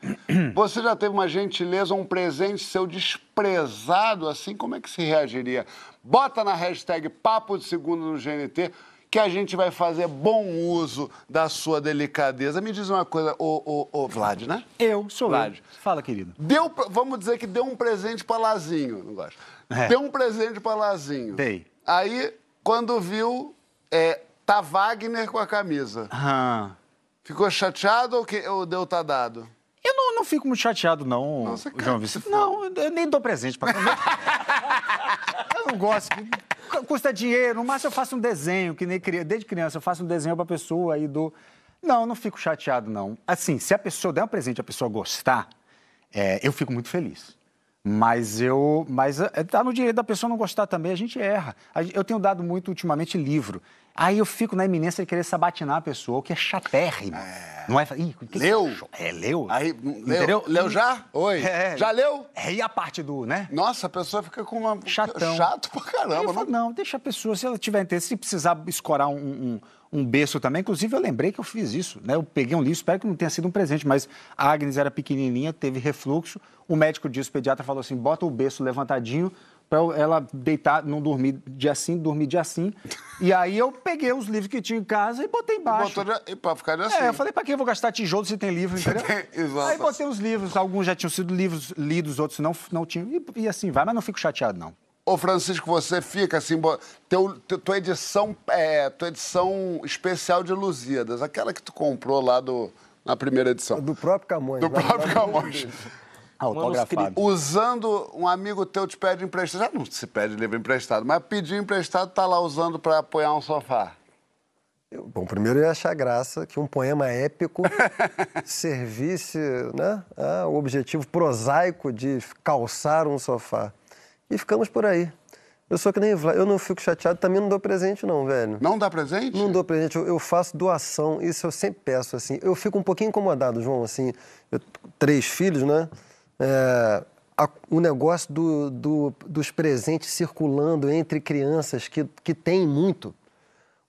Você já teve uma gentileza, um presente seu desprezado assim? Como é que se reagiria? Bota na hashtag Papo de Segundo no GNT que a gente vai fazer bom uso da sua delicadeza. Me diz uma coisa, ô, ô, ô Vlad, né? Eu sou Vlad. eu. Fala, querido. Deu, vamos dizer que deu um presente pra Lazinho, não gosto. É. Deu um presente pra Lazinho. Dei. Aí, quando viu, é, tá Wagner com a camisa. Ah. Ficou chateado ou, que, ou deu tá dado? Eu não, não fico muito chateado, não, Nossa, João Vicente. Não, eu nem dou presente pra Eu não gosto. Custa dinheiro, no máximo eu faço um desenho, que nem desde criança eu faço um desenho pra pessoa aí do. Não, não fico chateado, não. Assim, se a pessoa der um presente e a pessoa gostar, é, eu fico muito feliz. Mas eu. Mas é, tá no direito da pessoa não gostar também, a gente erra. Eu tenho dado muito ultimamente livro. Aí eu fico na iminência de querer sabatinar a pessoa, o que é chatérrimo. Não é? Ih, que que Leu? achou? É, leu. Aí, Entendeu? leu, leu já? Oi. É. Já leu? É, e a parte do, né? Nossa, a pessoa fica com uma... Chatão. Chato pra caramba. não- não, deixa a pessoa, se ela tiver interesse, se precisar escorar um, um, um berço também. Inclusive, eu lembrei que eu fiz isso, né? Eu peguei um livro, espero que não tenha sido um presente, mas a Agnes era pequenininha, teve refluxo. O médico disse, o pediatra falou assim, bota o berço levantadinho para ela deitar, não dormir dia sim, dormir dia sim. E aí eu peguei os livros que tinha em casa e botei embaixo. Botou de- e pra ficar de assim. É, eu falei, pra que eu vou gastar tijolo se tem livro, entendeu? Exato. Aí botei os livros, alguns já tinham sido livros lidos, outros não, não tinham. E, e assim vai, mas não fico chateado, não. Ô, Francisco, você fica assim, teu, teu- tua edição, é, tua edição especial de Lusíadas, aquela que tu comprou lá do, na primeira edição. Do próprio Camões. Do lá- próprio Camões. Autografado. Usando, um amigo teu te pede emprestado, já não se pede livro emprestado, mas pediu emprestado, tá lá usando para apoiar um sofá. Eu- Bom, primeiro eu ia achar graça que um poema épico servisse né, ao objetivo prosaico de calçar um sofá. E ficamos por aí. Eu sou que nem Vlad, eu não fico chateado, também não dou presente não, velho. Não dá presente? Não dou presente, eu, eu faço doação, isso eu sempre peço, assim. Eu fico um pouquinho incomodado, João, assim, eu- três filhos, né? É, a- o negócio do- do- dos presentes circulando entre crianças que, que tem muito.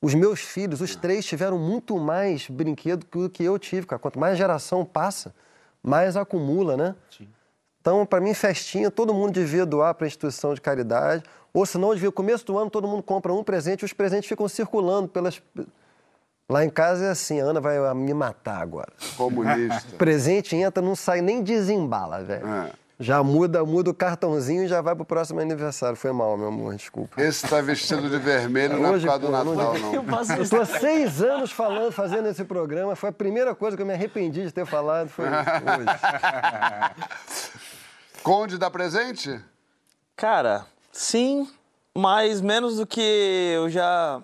Os meus filhos, os três, tiveram muito mais brinquedo que o que eu tive, cara. Quanto mais geração passa, mais acumula, né? Então, para mim, festinha, todo mundo devia doar para instituição de caridade. Ou senão, devia, no começo do ano, todo mundo compra um presente e os presentes ficam circulando pelas. Lá em casa é assim, a Ana vai me matar agora. Comunista. Presente entra, não sai nem desembala, velho. É. Já muda, muda o cartãozinho e já vai pro próximo aniversário. Foi mal, meu amor, desculpa. Esse tá vestido de vermelho não é por Hoje, causa do não Natal, não. Eu tô há seis anos falando, fazendo esse programa. Foi a primeira coisa que eu me arrependi de ter falado. Foi isso, hoje. Conde dá presente? Cara, sim, mas menos do que eu já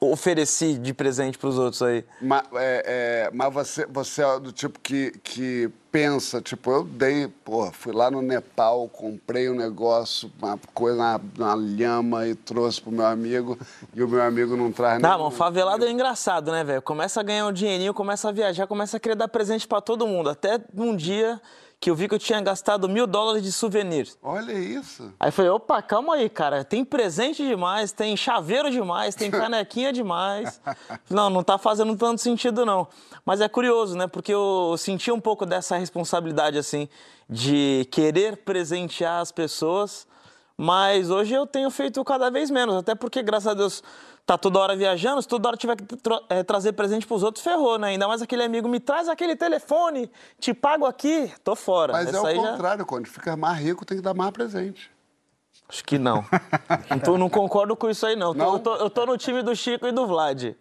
ofereci de presente pros outros aí. Mas, é, é, mas você, você é do tipo que, que pensa, tipo, eu dei, pô, fui lá no Nepal, comprei um negócio, uma coisa na, na lhama e trouxe pro meu amigo, e o meu amigo não traz Não, nenhum. mano, favelado é engraçado, né, velho? Começa a ganhar um dinheirinho, começa a viajar, começa a querer dar presente pra todo mundo. Até um dia que eu vi que eu tinha gastado mil dólares de souvenir. Olha isso. Aí eu falei, opa, calma aí, cara. Tem presente demais, tem chaveiro demais, tem canequinha demais. Não, não tá fazendo tanto sentido, não. Mas é curioso, né? Porque eu senti um pouco dessa responsabilidade, assim, de querer presentear as pessoas. Mas hoje eu tenho feito cada vez menos. Até porque, graças a Deus, tá toda hora viajando. Se toda hora tiver que tra- eh, trazer presente pros outros, ferrou, né? Ainda mais aquele amigo, me traz aquele telefone, te pago aqui, tô fora. Mas é Essa o aí já- contrário, quando fica mais rico, tem que dar mais presente. Acho que não. não, tô- não concordo com isso aí, não. Tô- Eu, tô, eu tô no time do Chico e do Vlad.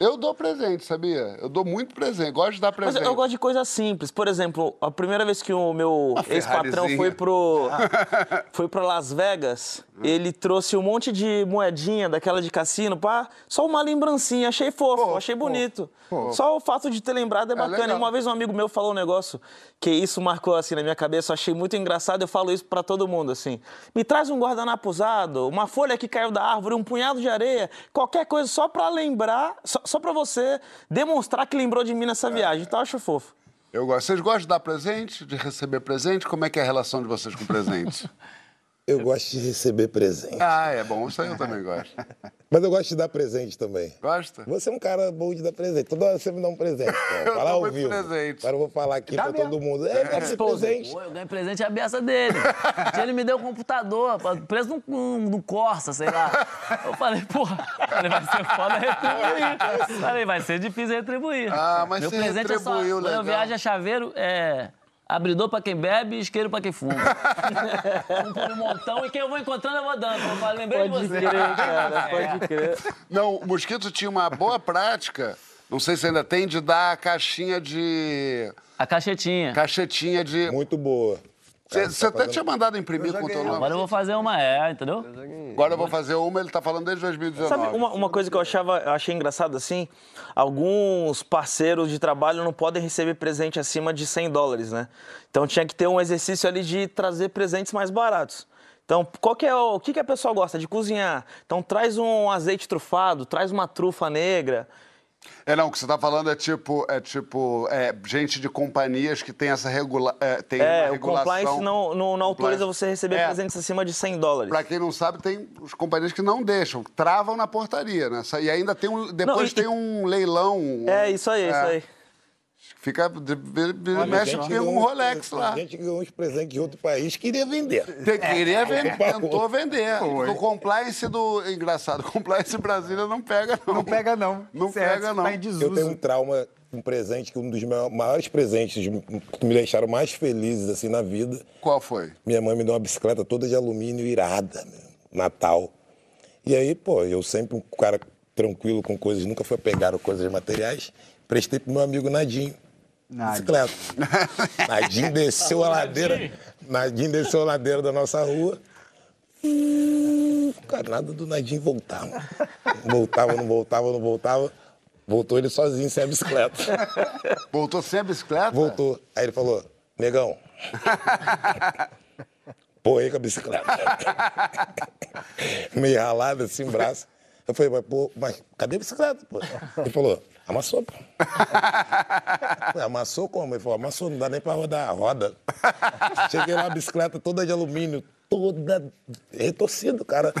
Eu dou presente, sabia? Eu dou muito presente, gosto de dar Mas presente. eu gosto de coisas simples. Por exemplo, a primeira vez que o meu ex-patrão foi pro, foi pro Las Vegas, ele trouxe um monte de moedinha daquela de cassino, pá, só uma lembrancinha. Achei fofo, achei bonito. Só o fato de ter lembrado é bacana. legal. e uma vez um amigo meu falou um negócio que isso marcou assim na minha cabeça, eu achei muito engraçado. Eu falo isso pra todo mundo assim. Me traz um guardanapo usado, uma folha que caiu da árvore, um punhado de areia, qualquer coisa só pra lembrar, só, só para você demonstrar que lembrou de mim nessa viagem. Então eu acho fofo. Eu gosto. Vocês gostam de dar presente, de receber presente? Como é que é a relação de vocês com presente? Eu gosto de receber presente. ah, é bom. Isso aí eu também gosto. Mas eu gosto de dar presente também. Gosta? Você é um cara bom de dar presente. Toda hora você me dá um presente. Pô. Eu Fala dou ao vivo. presente. Agora eu vou falar aqui pra todo mundo. É, dá esse presente. Pô, eu ganhei presente a beça dele. Ele me deu um computador, preso no, no, no Corsa, sei lá. Eu falei, porra, falei, vai ser foda retribuir. Falei, vai ser difícil retribuir. Ah, mas Meu você presente é só, retribuiu, quando legal. eu viajo a chaveiro, é... Abridor pra quem bebe e isqueiro pra quem fuma. um um montão e quem eu vou encontrando eu vou dando. Eu falei, lembrei Pode de você. crer, cara, É. pode crer. Não, o Mosquito tinha uma boa prática, não sei se ainda tem, de dar a caixinha de... A cachetinha. Cachetinha de... Muito boa. Você tá até fazendo- tinha mandado imprimir com o teu nome. Agora eu vou fazer uma é, entendeu? Agora eu vou fazer uma, ele tá falando desde 2019. Sabe uma, uma coisa que eu achava, eu achei engraçado assim? Alguns parceiros de trabalho não podem receber presente acima de 100 dólares, né? Então tinha que ter um exercício ali de trazer presentes mais baratos. Então, qual que é o, o que, que a pessoa gosta de cozinhar? Então traz um azeite trufado, traz uma trufa negra. É, não, o que você tá falando é tipo, é tipo, é, gente de companhias que tem essa regula, é, tem É, uma o regulação... compliance não, não, não autoriza você receber É. presentes acima de 100 dólares. Pra quem não sabe, tem as companhias que não deixam, travam na portaria, né? E ainda tem um, depois e- tem um leilão. É, isso aí, isso aí. Fica, de- de- de- Olha, mexe com um Rolex lá. A gente ganhou uns presentes de outro país queria vender. Tem- Queria vender, tentou vender. O compliance do. Engraçado, o compliance Brasília não pega, não. Não pega, não. Não Certo, pega, não. Tá em desuso. Eu tenho um trauma, um presente, que um dos maiores presentes que me deixaram mais felizes assim na vida. Qual foi? Minha mãe me deu uma bicicleta toda de alumínio irada, meu, Natal. E aí, pô, eu sempre um cara tranquilo com coisas, nunca fui pegar coisas materiais, prestei pro meu amigo Nadinho. Bicicleta. Nadinho desceu a ladeira. Nadinho desceu a ladeira da nossa rua. Hum, cara, nada do Nadinho. Não voltava, não voltava, não voltava. Voltou ele sozinho, sem a bicicleta. Voltou sem a bicicleta? Voltou. Aí ele falou, negão, pô aí com a bicicleta. Meio ralado assim, braço. Eu falei, mas, pô, mas cadê a bicicleta, pô? Ele falou, amassou, pô. Amassou como? Ele falou, amassou, não dá nem pra rodar a roda. Cheguei lá, a bicicleta toda de alumínio, toda retorcida, cara.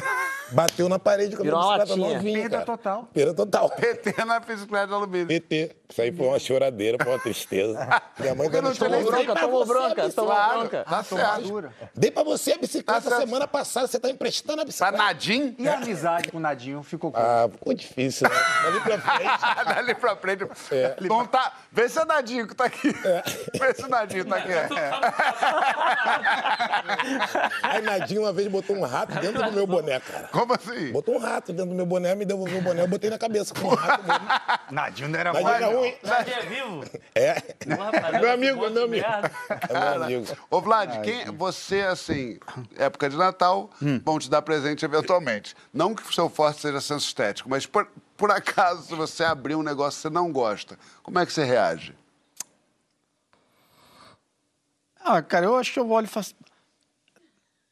Bateu na parede com a Virou bicicleta latinha. novinha, Perda cara. total. Perda total. PT na bicicleta de alumínio. PT. Isso aí foi uma choradeira, foi uma tristeza. Minha mãe Porque não dando tomou bronca, pra tomou você a bronca, bicicleta. tomou bronca. tá certo. Dei pra você a bicicleta Tá semana passada, você tá emprestando a Pra bicicleta. Nadim? E a amizade com o Nadinho ficou como? Ah, ficou difícil, né? Dali pra frente. Dali pra frente. É. Não tá... Vê se é Nadinho que tá aqui. Vê se o Nadinho tá aqui. Aí Nadinho uma vez botou um rato dentro do meu boné, cara. Como assim? Botou um rato dentro do meu boné, me devolveu o boné, eu botei na cabeça com um rato mesmo. Nadinho não era Nadinho mole, era não. ruim. Nadinho é vivo? É. Porra, meu amigo, monte meu amigo. merda. É meu amigo. Ô, Vlad, quem, você, assim, época de Natal, vão te dar presente eventualmente. Não que o seu forte seja senso estético, mas por, por acaso, se você abrir um negócio que você não gosta, como é que você reage? Ah, cara, eu acho que eu olho e faço.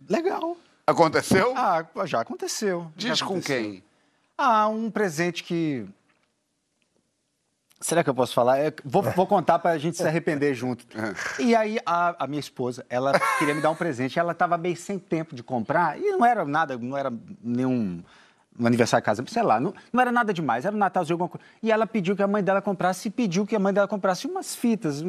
Legal. Aconteceu? Ah, já aconteceu. Diz Já com aconteceu. quem? Ah, um presente que. Será que eu posso falar? É, vou, vou contar pra gente se arrepender junto. E aí, a, a minha esposa, ela queria me dar um presente. Ela tava meio sem tempo de comprar. E não era nada, não era nenhum um aniversário de casa, sei lá, não, não era nada demais, era um Natalzinho, alguma coisa. E ela pediu que a mãe dela comprasse e pediu que a mãe dela comprasse umas fitas.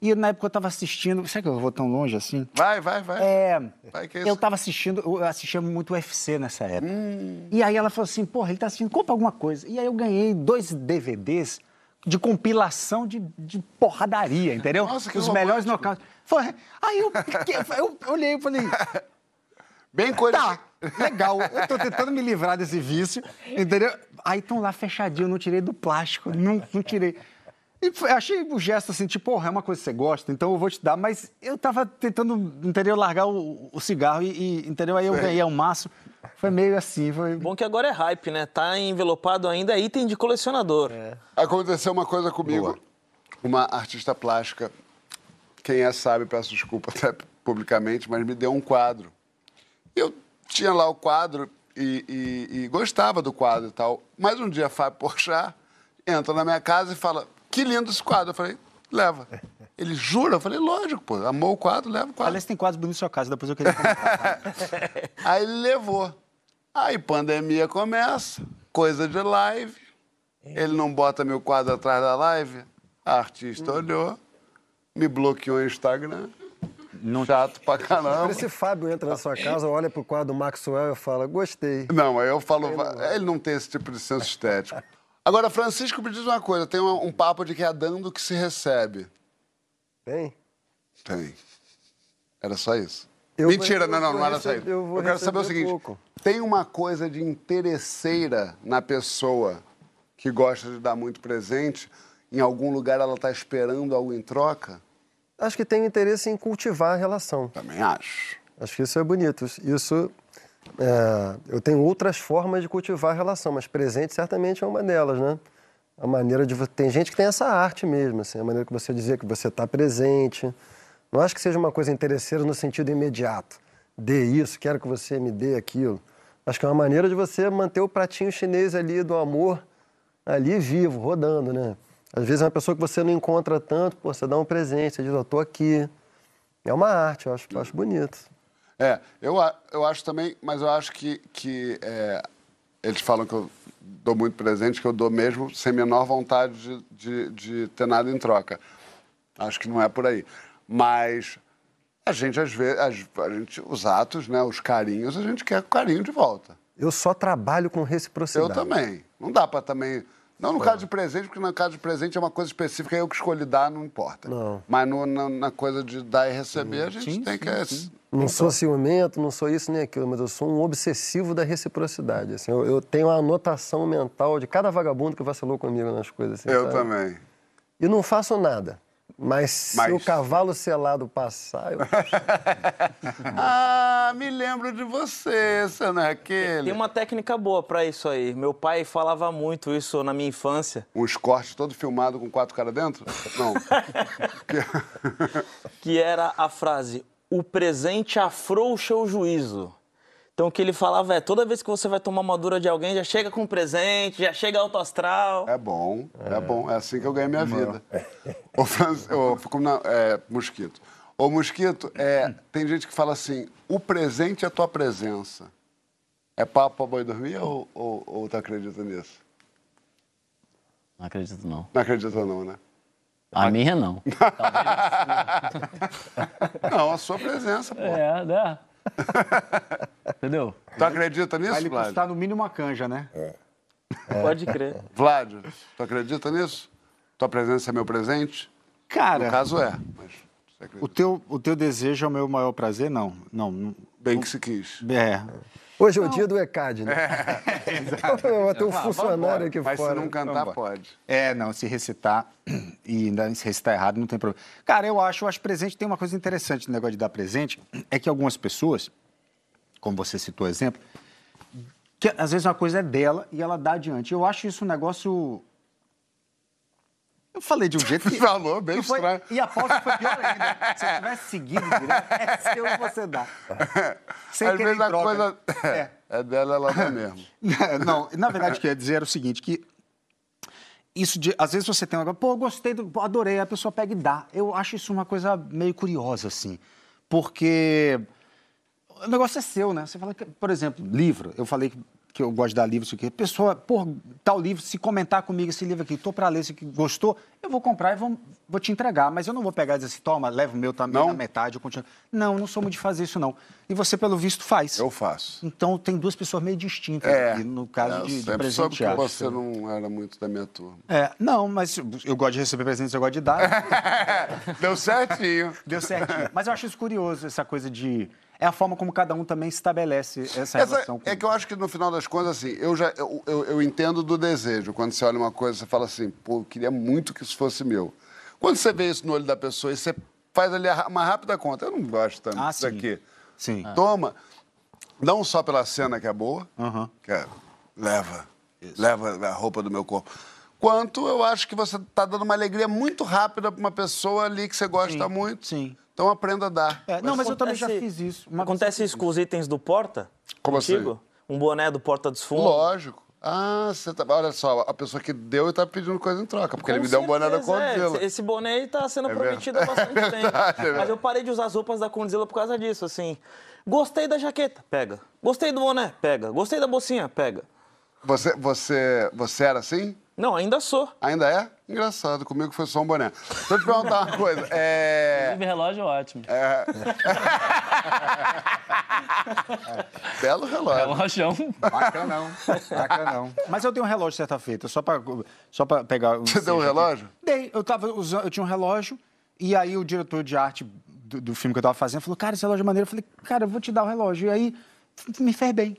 E na época eu tava assistindo. Será que eu vou tão longe assim? Vai, vai, vai. É. Vai que é eu isso. tava assistindo, eu assistia muito UFC nessa época. Hum. E aí ela falou assim, porra, ele tá assistindo, compra alguma coisa. E aí eu ganhei dois DVDs de compilação de, de porradaria, entendeu? Nossa, que Os melhores romântico. nocautes. Foi- Aí eu, que- eu olhei e falei, Bem coisa. tá, legal, eu tô tentando me livrar desse vício, entendeu? Aí estão lá fechadinho, eu não tirei do plástico, não, não tirei. E foi- achei o gesto assim, tipo, porra, é uma coisa que você gosta, então eu vou te dar, mas eu tava tentando, entendeu, largar o, o cigarro e, e, entendeu? Aí eu ganhei ao maço. Foi meio assim, foi. Bom que agora é hype, né? Tá envelopado ainda, é item de colecionador. Aconteceu uma coisa comigo. Uma artista plástica, quem é sabe, peço desculpa até publicamente, mas me deu um quadro. Eu tinha lá o quadro e, e- e gostava do quadro e tal. Mas um dia Fábio Porchat entra na minha casa e fala, que lindo esse quadro. Eu falei, leva. Ele jura? Eu falei, lógico, pô. Amou o quadro, leva o quadro. Aliás, tem quadros bonitos na sua casa, depois eu queria comentar. Aí ele levou. Aí pandemia começa, coisa de live. Ele não bota meu quadro atrás da live. A artista olhou, me bloqueou no Instagram. Chato pra caramba. Esse Fábio entra na sua casa, olha pro quadro do Maxwell e fala, gostei. Não, aí eu falo, "Va- ele não tem esse tipo de senso estético. Agora, Francisco, me diz uma coisa: tem um, um papo de que é dando que se recebe. Tem? Tem. Era só isso. Eu Mentira, vou- não, eu não, não era só isso. eu vou quero saber o seguinte: pouco. tem uma coisa de interesseira na pessoa que gosta de dar muito presente, em algum lugar ela está esperando algo em troca? Acho que tem interesse em cultivar a relação. Também acho. Acho que isso é bonito. Isso, é, eu tenho outras formas de cultivar a relação, mas presente certamente é uma delas, né? A maneira de... Tem gente que tem essa arte mesmo, assim, a maneira que você dizer que você está presente. Não acho que seja uma coisa interesseira no sentido imediato. Dê isso, quero que você me dê aquilo. Acho que é uma maneira de você manter o pratinho chinês ali do amor ali vivo, rodando, né? Às vezes é uma pessoa que você não encontra tanto, pô, você dá um presente, você diz, eu tô aqui. É uma arte, eu acho, eu acho bonito. É, eu, eu acho também, mas eu acho que, que é, eles falam que eu dou muito presente, que eu dou mesmo sem menor vontade de, de, de ter nada em troca. Acho que não é por aí. Mas a gente, às vezes, a gente, os atos, né, os carinhos, a gente quer carinho de volta. Eu só trabalho com reciprocidade. Eu também. Não dá para também. Não no caso de presente, porque no caso de presente é uma coisa específica, eu que escolhi dar, não importa. Não. Mas no- na, na coisa de dar e receber, a gente tem que. Não sou ciumento, não sou isso nem aquilo, mas eu sou um obsessivo da reciprocidade. Assim, eu, eu tenho uma anotação mental de cada vagabundo que vacilou comigo nas coisas. Assim, Eu sabe? também. E não faço nada. Mas se Mas- o cavalo selado passar, eu... Ah, me lembro de você, você não é aquele? Tem uma técnica boa pra isso aí. Meu pai falava muito isso na minha infância. Uns cortes todo filmado com quatro caras dentro? Não. que era a frase: o presente afrouxa o juízo. Então o que ele falava é: toda vez que você vai tomar uma dura de alguém, já chega com um presente, já chega alto astral. É bom, é, bom. É assim que eu ganho minha vida. Ô, Franz, ô, fico na- é, Mosquito. Ô, Mosquito, é, tem gente que fala assim: o presente é a tua presença. É papo pra boi dormir ou, ou, ou tu acredita nisso? Não acredito, não. Não acredita, não, né? A minha, não. Não, a sua presença, pô. É, né? Entendeu? Tu acredita nisso, Vai Vlad? custar no mínimo uma canja, né? Pode crer. Vlad, tu acredita nisso? Tua presença é meu presente? Cara, No caso é, mas o teu, o teu desejo é o meu maior prazer? Não, não. não bem que se quis. é. Hoje é o dia do ECAD, né? Eu vou ter um Ah, funcionário aqui Mas se fora. não cantar, pode. É, não, se recitar e ainda se recitar errado, não tem problema. Cara, eu acho, eu acho presente, tem uma coisa interessante no negócio de dar presente, é que algumas pessoas, como você citou exemplo, que às vezes uma coisa é dela e ela dá adiante. Eu acho isso um negócio. Eu falei de um jeito que. Falou, bem que foi- estranho. E a pausa foi pior ainda. Se eu tivesse seguido direto, é seu e você dá. Sem Às vezes a troca. coisa É. é dela, ela dá mesmo. Não, na verdade, o que eu ia dizer era o seguinte, que isso de, às vezes você tem uma pô, gostei, do, adorei, a pessoa pega e dá. Eu acho isso uma coisa meio curiosa, assim, porque o negócio é seu, né? Você fala que, por exemplo, livro, eu falei que, que eu gosto de dar livro, isso aqui. Pessoa, pô, tal livro, se comentar comigo esse livro aqui, tô pra ler, aqui, gostou, eu vou comprar e vou, vou te entregar, mas eu não vou pegar e dizer assim, toma, leva o meu também na metade, eu continuo. Não, não sou muito de fazer isso, não. E você, pelo visto, faz. Eu faço. Então, tem duas pessoas meio distintas É. aqui, no caso Eu de, de soube que presentear. você não era muito da minha turma. É, não, mas eu gosto de receber presentes, eu gosto de dar. Deu certinho. Deu certinho. Mas eu acho isso curioso, essa coisa de... É a forma como cada um também estabelece essa, Essa- relação. Com... é que eu acho que no final das contas, assim, eu já eu, eu, eu entendo do desejo. Quando você olha uma coisa, você fala assim, pô, eu queria muito que isso fosse meu. Quando você vê isso no olho da pessoa e você faz ali uma rápida conta, eu não gosto tanto Ah, disso sim. aqui. Sim. Toma. Não só pela cena que é boa, que é, leva, leva a roupa do meu corpo. Quanto eu acho que você está dando uma alegria muito rápida para uma pessoa ali que você gosta muito. Sim. Então aprenda a dar. É, não, mas eu também já fiz isso. Uma Acontece isso com os itens do Porta? Como Contigo? assim? Um boné do Porta dos Fundos? Lógico. Ah, você tá... olha só, a pessoa que deu e tá pedindo coisa em troca, porque ele me deu um boné da certeza, é. Condzilla. Esse- boné aí tá sendo É prometido há bastante É tempo. verdade, é. Mas eu parei de usar as roupas da Condzilla por causa disso, assim. Gostei da jaqueta, pega. Gostei do boné, pega. Gostei da bolsinha, pega. Você, você, você era assim? Não, ainda sou. Ainda é? Engraçado, comigo foi só um boné. Deixa eu te perguntar uma coisa. É... Inclusive, relógio é ótimo. é... Belo relógio. Relógio. Bacanão. Bacanão. Mas eu dei um relógio certa feita, só pra, só pra pegar... Você deu um relógio? Dei. Eu, tava usando, eu tinha um relógio e aí o diretor de arte do, do filme que eu tava fazendo falou, cara, esse relógio é maneiro. Eu falei, cara, eu vou te dar o relógio. E aí me fez bem.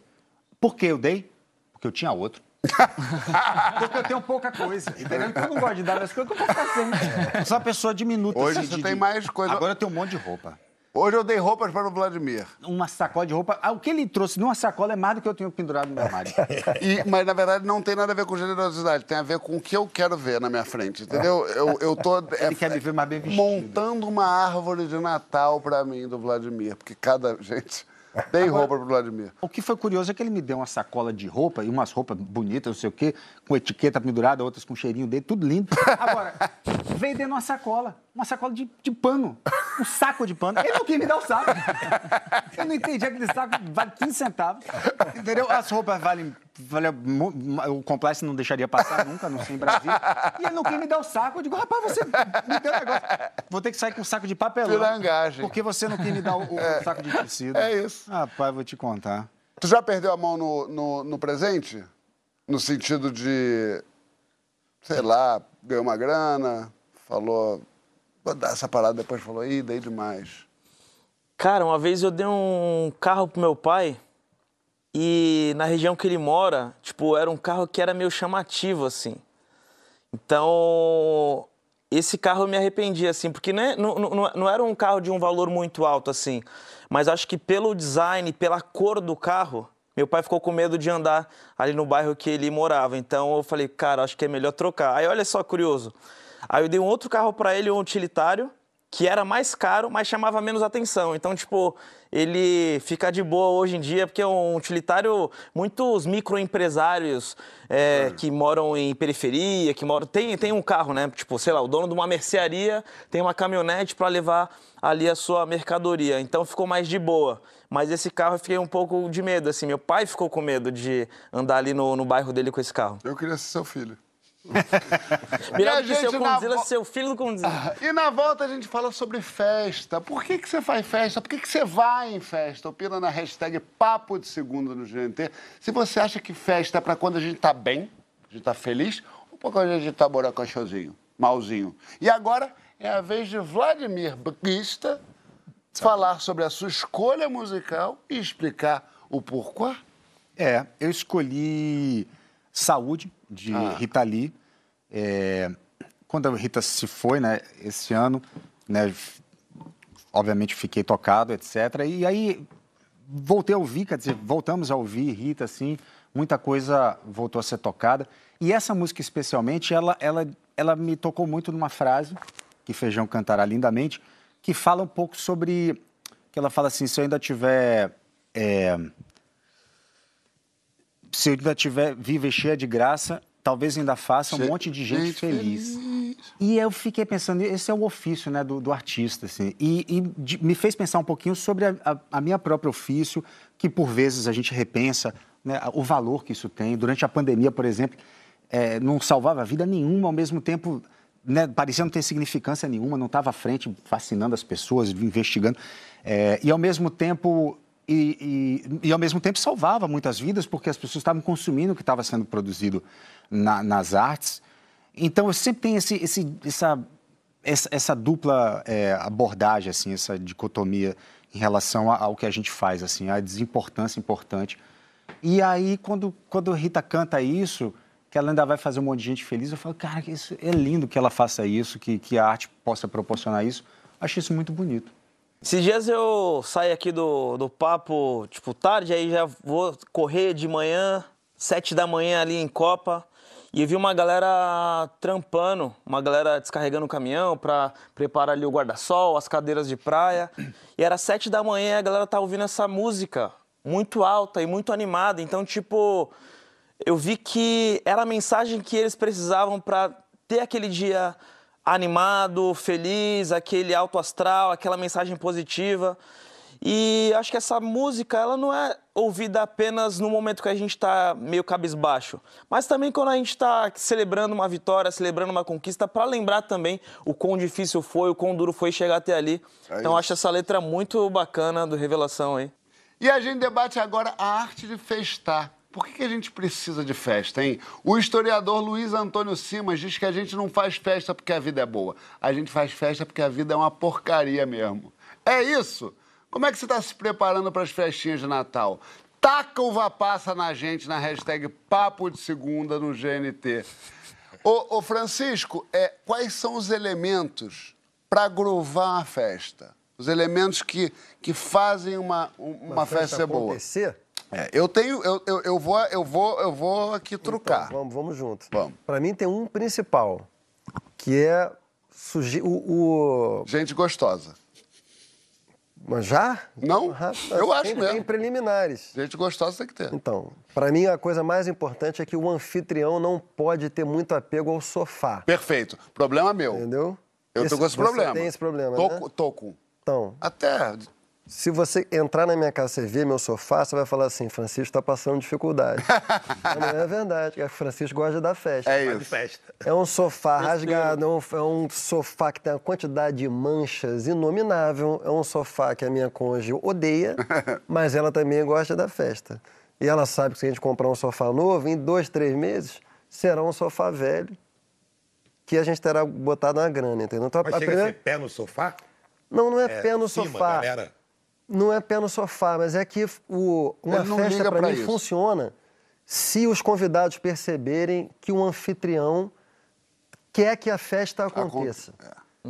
Por que eu dei? Porque eu tinha outro. Porque eu tenho pouca coisa, entendeu? Então eu não gosto de dar as coisas que eu vou fazer. Eu sou uma pessoa diminuta. Hoje assim, você de- tem de- mais coisa. Agora eu tenho um monte de roupa. Hoje eu dei roupas para o Vladimir. Uma sacola de roupa. Ah, o que ele trouxe numa sacola é mais do que eu tenho pendurado no meu armário. E- mas, na verdade, não tem nada a ver com generosidade. Tem a ver com o que eu quero ver na minha frente, entendeu? Eu, eu tô... Ele quer me ver mais bem vestido. Montando uma árvore de Natal para mim, do Vladimir. Porque cada... Gente, tem roupa pro Vladimir. O que foi curioso é que ele me deu uma sacola de roupa, e umas roupas bonitas, não sei o quê, com etiqueta pendurada, outras com cheirinho dele, tudo lindo. Agora, veio dentro de uma sacola, uma sacola de, de pano, um saco de pano. Ele não quis me dar o saco. Eu não entendi, aquele saco vale 15 centavos. Entendeu? As roupas valem. valem mu- o compliance não deixaria passar nunca, não sei em Brasília. E ele não quis me dar o saco. Eu digo, rapaz, você me deu um negócio. Vou ter que sair com um saco de papelão. Pirangagem. Porque você não quis me dar o, o É. saco de tecido. É isso. Rapaz, vou te contar. Tu já perdeu a mão no, no, no presente? No sentido de, sei lá, ganhou uma grana, falou, vou dar essa parada, depois falou, ih, dei demais. Cara, uma vez eu dei um carro pro meu pai e na região que ele mora, tipo, era um carro que era meio chamativo, assim. Então, esse carro eu me arrependi, assim, porque né, não, não, não era um carro de um valor muito alto, assim. Mas acho que pelo design, pela cor do carro, meu pai ficou com medo de andar ali no bairro que ele morava. Então eu falei, cara, acho que é melhor trocar. Aí olha só, curioso. Aí eu dei um outro carro para ele, um utilitário, que era mais caro, mas chamava menos atenção. Então, tipo, ele fica de boa hoje em dia, porque é um utilitário, muitos microempresários é, que moram em periferia, que moram. Tem, tem um carro, né? Tipo, sei lá, o dono de uma mercearia tem uma caminhonete para levar ali a sua mercadoria. Então ficou mais de boa. Mas esse carro eu fiquei um pouco de medo, assim. Meu pai ficou com medo de andar ali no, no bairro dele com esse carro. Eu queria ser seu filho. Melhor do que seu Condzilla, vo- seu filho do Condzilla. E na volta a gente fala sobre festa. Por que, que você faz festa? Por que, que você vai em festa? Opina na hashtag Papo de Segunda no GNT. Se você acha que festa é pra quando a gente tá bem, a gente tá feliz, ou pra quando a gente tá borocochosinho, malzinho. E agora é a vez de Vladimir Bista falar sobre a sua escolha musical e explicar o porquê. É, eu escolhi Saúde, de Ah. Rita Lee. É, quando a Rita se foi, né, esse ano, né, obviamente fiquei tocado, etc. E aí voltei a ouvir, quer dizer, voltamos a ouvir Rita, assim, muita coisa voltou a ser tocada. E essa música especialmente, ela, ela, ela me tocou muito numa frase, que Feijão cantará lindamente, que fala um pouco sobre, que ela fala assim, se eu ainda tiver... é, se eu ainda tiver viva e cheia de graça, talvez ainda faça um Che- monte de gente, gente feliz. E eu fiquei pensando, esse é o ofício né, do, do artista, assim, e, e de- me fez pensar um pouquinho sobre a, a, a minha própria ofício, que por vezes a gente repensa né, o valor que isso tem. Durante a pandemia, por exemplo, eh, não salvava vida nenhuma, ao mesmo tempo né, parecia não ter significância nenhuma, não estava à frente fascinando as pessoas, investigando. Eh, e ao mesmo tempo e, e- e, ao mesmo tempo salvava muitas vidas porque as pessoas estavam consumindo o que estava sendo produzido na- nas artes. Então eu sempre tenho esse, esse- essa, essa, essa dupla é, abordagem, assim, essa dicotomia em relação ao que a gente faz, assim, a desimportância importante. E aí quando quando Rita canta isso, que ela ainda vai fazer um monte de gente feliz, eu falo, cara, que isso é lindo que ela faça isso, que, que a arte possa proporcionar isso. Achei isso muito bonito. Esses dias eu saí aqui do, do papo, tipo, tarde, aí já vou correr de manhã, sete da manhã ali em Copa, e eu vi uma galera trampando, uma galera descarregando o caminhão pra preparar ali o guarda-sol, as cadeiras de praia. E era sete da manhã e a galera tá ouvindo essa música muito alta e muito animada. Então, tipo, eu vi que era a mensagem que eles precisavam para ter aquele dia animado, feliz, aquele alto astral, aquela mensagem positiva. E acho que essa música, ela não é ouvida apenas no momento que a gente está meio cabisbaixo, mas também quando a gente está celebrando uma vitória, celebrando uma conquista, para lembrar também o quão difícil foi, o quão duro foi chegar até ali. É então acho essa letra muito bacana do Revelação aí. E a gente debate agora a arte de festar. Por que, que a gente precisa de festa, hein? O historiador Luiz Antônio Simas diz que a gente não faz festa porque a vida é boa. A gente faz festa porque a vida é uma porcaria mesmo. É isso? Como é que você está se preparando para as festinhas de Natal? Taca uva passa na gente na hashtag Papo de Segunda no GNT. Ô, ô Francisco, é, quais são os elementos para groovar a festa? Os elementos que, que fazem uma, um- uma, festa, ser boa. acontecer? É, eu tenho, eu, eu, eu vou, eu vou, eu vou aqui trucar. Então, vamos, vamos junto. Vamos. Para mim tem um principal, que é sugi- o, o- Gente gostosa. Mas já? Não? Eu acho tem, mesmo. Tem preliminares. Gente gostosa tem que ter. Então, para mim a coisa mais importante é que o anfitrião não pode ter muito apego ao sofá. Perfeito. Problema meu. Entendeu? Eu tô com esse você problema. tem esse problema, Tô, né? tô com. Então, Até. Se você entrar na minha casa e ver meu sofá, você vai falar assim, Francisco está passando dificuldade. Não é verdade, porque Francisco gosta da festa. É isso. É um sofá rasgado, é um, é um sofá que tem uma quantidade de manchas inominável, é um sofá que a minha cônjuge odeia, mas ela também gosta da festa. E ela sabe que se a gente comprar um sofá novo, em dois, três meses, será um sofá velho que a gente terá botado na grana, entendeu? Então, Mas a chega primeira- a ser pé no sofá? Não, não é, É, pé no cima, sofá. galera. Não é pé no sofá, mas é que o, uma festa para pra mim isso. funciona se os convidados perceberem que o anfitrião quer que a festa aconteça.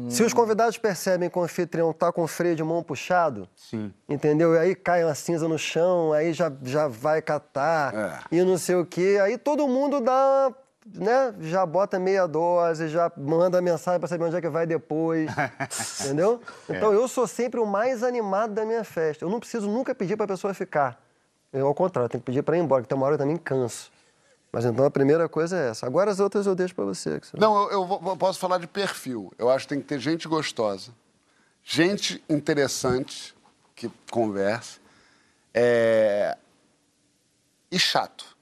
Se os convidados percebem que o anfitrião está com o freio de mão puxado, Sim. entendeu? E aí cai uma cinza no chão, aí já, já vai catar É. e não sei o quê. Aí todo mundo dá, né? Já bota meia dose, já manda mensagem para saber onde é que vai depois, entendeu? Então eu sou sempre o mais animado da minha festa. Eu não preciso nunca pedir para a pessoa ficar. Eu, ao contrário, tenho que pedir para ir embora, porque tem uma hora eu também canso. Mas então a primeira coisa é essa. Agora as outras eu deixo para você. que você- Não, eu, eu eu posso falar de perfil. Eu acho que tem que ter gente gostosa, gente interessante que conversa, é, e chato.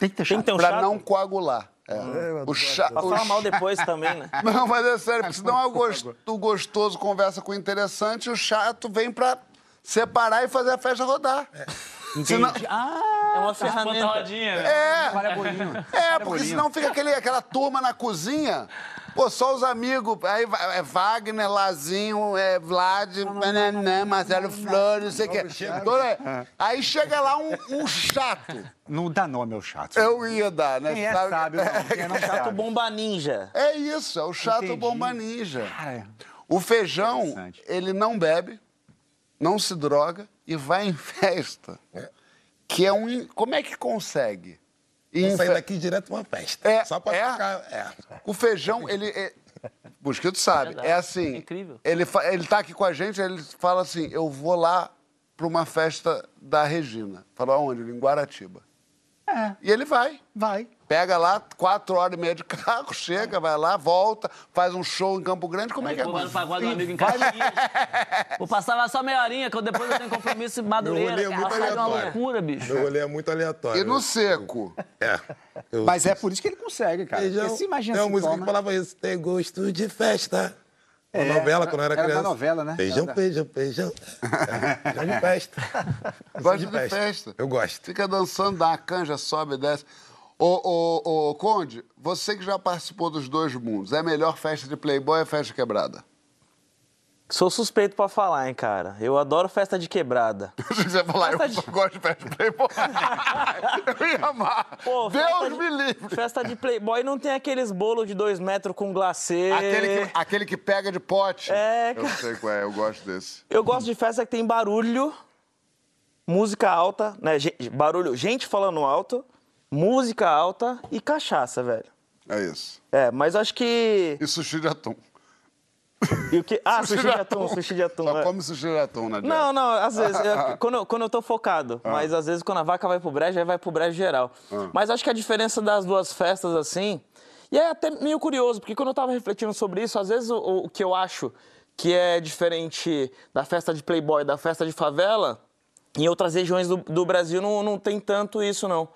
Tem que ter Tem que ter um pra chato. não coagular. É. eu o adoro cha- Pra falar mal depois também, né? Não, mas é sério, porque senão o gos- o gostoso conversa com o interessante e o chato vem pra separar e fazer a festa rodar. Senão- Ah, É uma tá, ferramenta. né? É, Olha bolinho. é, porque senão fica aquele, aquela turma na cozinha Pô, só os amigos. Aí é Wagner, Lazinho, é Vlad, Nananã, Marcelo Flores, não sei o quê. Toda- Aí chega lá um, um chato. Não dá nome ao chato. Eu ia dar, né? Quem é sábio, não. Quem não Chato sabe. bomba ninja. É isso, é o chato Entendi. bomba ninja. Cara, O feijão, ele não bebe, não se droga e vai em festa. Que é um. Como é que consegue? Em sair daqui direto pra uma festa. É, Só pra é. ficar. É. O feijão, ele. É... Mosquito sabe, Verdade, é assim. é incrível. Ele, fa- ele tá aqui com a gente, ele fala assim: eu vou lá pra uma festa da Regina. Falou aonde? Em Guaratiba. É. E ele vai. vai. Pega lá, quatro horas e meia de carro, chega, vai lá, volta, faz um show em Campo Grande. Como é que é? Vai no pagode do amigo em Caxias. Vou passar lá só meia horinha, que eu depois eu tenho compromisso em Meu Madureira. rolê é muito de uma aleatório. loucura, bicho. Meu rolê é muito aleatório. E no seco? É. Eu- Mas é por isso que ele consegue, cara. Feijão, Porque se imagina tem uma música toma- que falava isso. Tem gosto de festa. Uma É, novela, quando eu era era criança. novela, né? Feijão, Era feijão, feijão. É, feijão de festa. Gosta de festa. Eu gosto. Fica dançando, dá uma canja, sobe e desce. Ô, ô, ô, Conde, você que já participou dos dois mundos, é melhor festa de playboy ou festa quebrada? Sou suspeito pra falar, hein, cara. Eu adoro festa de quebrada. Se você falar, eu Festa de- gosto de festa de playboy, eu ia amar. Pô, Deus de- me livre. Festa de playboy não tem aqueles bolos de dois metros com glacê. Aquele que, aquele que pega de pote. É, Eu sei qual é, eu gosto desse. Eu gosto de festa que tem barulho, música alta, né? Barulho, gente falando alto, música alta e cachaça, velho. É isso. É, mas acho que. E sushi de atum. E o que... Ah, sushi de atum, sushi de atum. Só é. come sushi de atum dieta. Não, não, às vezes, eu- quando, eu- quando eu tô focado, mas às vezes quando a vaca vai pro brejo, aí vai pro brejo geral. Ah. Mas acho que a diferença das duas festas, assim, e é até meio curioso, porque quando eu tava refletindo sobre isso, às vezes o, o que eu acho que é diferente da festa de playboy, da festa de favela, em outras regiões do, do Brasil não, não tem tanto isso, não.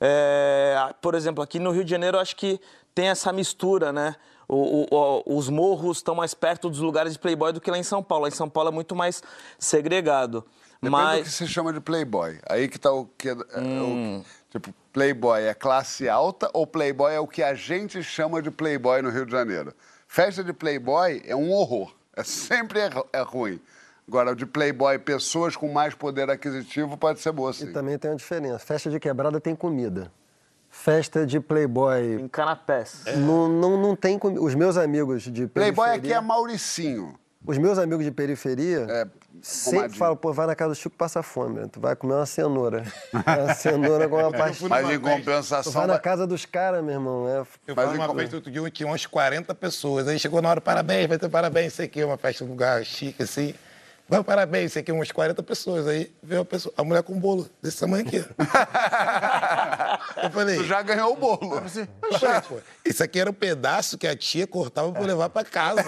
É, por exemplo, aqui no Rio de Janeiro, eu acho que tem essa mistura, né? O- o- o- os morros estão mais perto dos lugares de playboy do que lá em São Paulo. Lá em São Paulo é muito mais segregado. Depende Mas do que se chama de playboy. Aí que tá o que... é- é Hum. o- tipo, playboy é classe alta ou playboy é o que a gente chama de playboy no Rio de Janeiro? Festa de playboy é um horror. É sempre é, é ruim. Agora, de playboy, pessoas com mais poder aquisitivo pode ser boa, E sim. também tem uma diferença. Festa de quebrada tem comida. Festa de playboy em canapés. não, não, não tem comida. Os meus amigos de Playboy periferia... aqui é Mauricinho. Os meus amigos de periferia sempre comadinho. falam, pô, vai na casa do Chico passa fome, né? tu vai comer uma cenoura. uma cenoura com uma pastinha. Mas em Tu compensação... vai na casa dos caras, meu irmão. É... Eu fui uma festa outro dia, tinha umas 40 pessoas. Aí chegou na hora, parabéns, vai ter parabéns, sei que, uma festa num lugar chique assim. Vai, parabéns, sei que, umas 40 pessoas. Aí veio a, pessoa, a mulher com um bolo desse tamanho aqui. Eu falei. Tu já ganhou o bolo. Eu falei, pô, isso aqui era um pedaço que a tia cortava pra eu levar pra casa.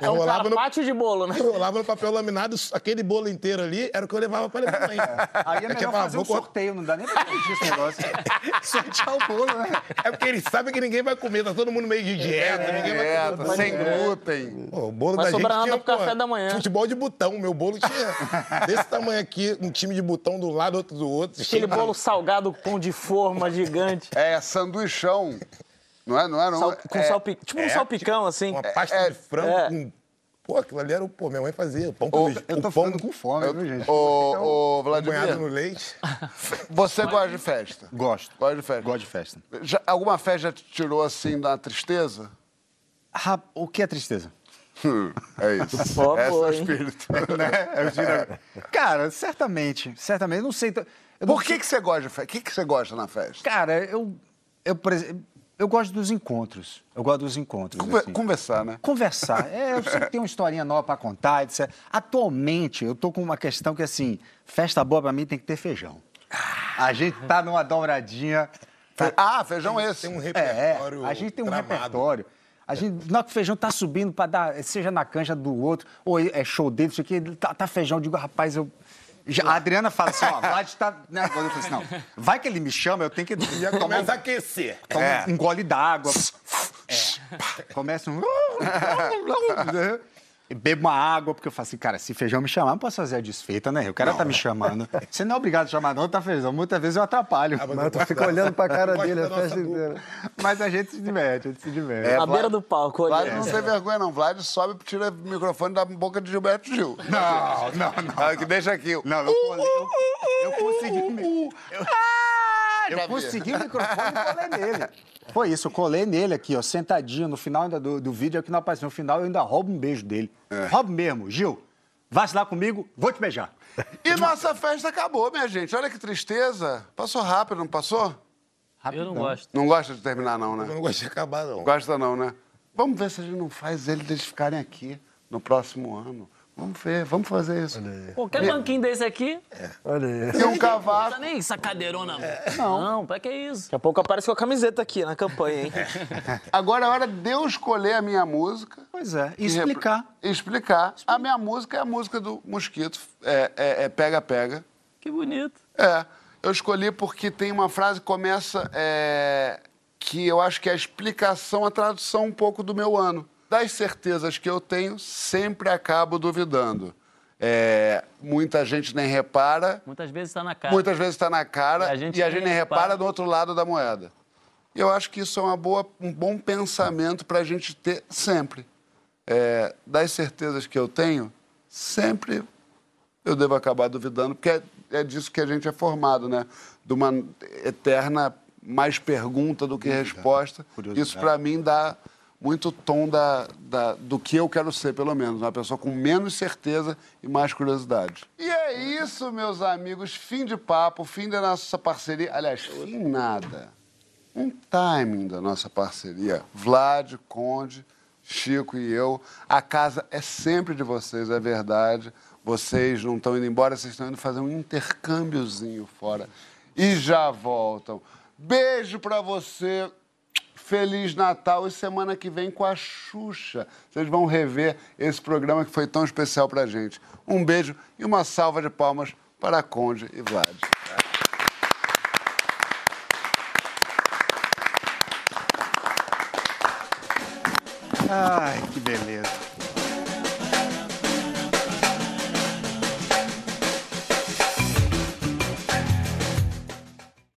É um carpaccio de bolo, né? enrolava no papel laminado, aquele bolo inteiro ali era o que eu levava pra levar mãe. Aí é Eu tinha melhor falado, fazer um vou sorteio, não dá nem pra pedir esse negócio. Sortear o bolo, né? É porque eles sabem que ninguém vai comer, tá todo mundo meio de dieta, ninguém vai Dieta, comer. sem glúten. Pô, o bolo Vai da gente tinha, pro café pô, da manhã. Futebol de botão. Meu bolo tinha desse tamanho aqui, um time de botão do lado, outro do outro. Aquele bolo salgado, pão de forma gigante. É sanduichão. Não é, não é? Não, Sal- com é, salpi- tipo um é, salpicão, assim. Uma pasta É, de frango é. com... Pô, aquilo ali era o... Pô, minha mãe fazia. O pão com... Eu tô pão ficando com fome, viu, gente? Ô, ô, banhado no Vladimir, leite. você gosta de festa? Gosto. Gosta de festa? Gosto de festa. Já- alguma festa já te tirou assim da tristeza? Ra- O que é tristeza? É isso. Esse é o espírito. É o tira- Cara, certamente. Certamente. Não sei. eu não Por que, que você gosta de festa? O que, que você gosta na festa? Cara, eu, eu, por exemplo, eu gosto dos encontros. Eu gosto dos encontros. Conver- assim. Conversar, né? Conversar. É, eu sempre tenho uma historinha nova pra contar, etc. Atualmente, eu tô com uma questão que, assim, festa boa pra mim tem que ter feijão. A gente tá numa dobradinha. Ah, feijão esse. Tem um É, repertório a gente tem um tramado. repertório. A gente, na hora que o feijão tá subindo pra dar, seja na canja do outro, ou é show dele, isso aqui, tá, tá feijão, eu digo, rapaz, eu. Já- a Adriana fala assim, ó, Vlad tá. Né? Eu falei assim, não, vai que ele me chama, eu tenho que. Já começa a aquecer. toma É. um gole d'água. É. Começa um. bebo uma água, porque eu falo assim, cara, se feijão me chamar, não posso fazer a desfeita, né? O cara tá me chamando. Você não é obrigado a chamar, não, tá feijão. Muitas vezes eu atrapalho. Mas tu fica olhando pra cara dele a festa inteira. Mas a gente se diverte, a gente se diverte. É, À Vlad- beira do palco, Vlad olhando. não tem vergonha, não. Vlad sobe e tira o microfone da boca de Gilberto Gil. Não, não, não. Ah, que deixa aqui. Não, eu, colei- eu, eu consegui. Eu, eu vi. consegui o microfone e colei nele. Foi isso, eu colei nele aqui, ó, sentadinho. No final ainda do, do vídeo, é que não apareceu. No final eu ainda roubo um beijo dele. Roubo mesmo. Gil, vacilar comigo, vou te beijar. E nossa festa acabou, minha gente. Olha que tristeza. Passou rápido, não passou? Eu não gosto. Não gosta de terminar, não, né? Eu não gosto de acabar, não. Gosta, não, né? Vamos ver se a gente não faz eles, eles ficarem aqui no próximo ano. Vamos ver, vamos fazer isso. Qualquer banquinho desse aqui, Olha aí. E um não cavaco. tá nem essa cadeirona. Não, não, pra que isso? Daqui a pouco aparece com a camiseta aqui na campanha, hein? Agora é hora de eu escolher a minha música. Pois é, e e repro- explicar. Explicar. A minha música é a música do Mosquito. É é- é Pega Pega. Que bonito. É. Eu escolhi porque tem uma frase que começa é, que eu acho que é a explicação, a tradução um pouco do meu ano. Das certezas que eu tenho, sempre acabo duvidando. É, muita gente nem repara, Muitas vezes tá na cara. muitas vezes está na cara E a gente e a gente nem nem repara repara. do outro lado da moeda. E eu acho que isso é uma boa, um bom pensamento para a gente ter sempre. É, das certezas que eu tenho, sempre eu devo acabar duvidando, porque é, é disso que a gente é formado, né? De uma eterna mais pergunta do que resposta. Isso, para mim, dá muito tom da, da- do que eu quero ser, pelo menos. Uma pessoa com menos certeza e mais curiosidade. E é isso, meus amigos. Fim de papo, fim da nossa parceria. Aliás, fim nada. Um timing da nossa parceria. Vlad, Conde, Chico e eu. A casa é sempre de vocês, é verdade. Vocês não estão indo embora, vocês estão indo fazer um intercâmbiozinho fora. E já voltam. Beijo pra você. Feliz Natal e semana que vem com a Xuxa. Vocês vão rever esse programa que foi tão especial pra gente. Um beijo e uma salva de palmas para a Conde e Vlad. Ai, que beleza.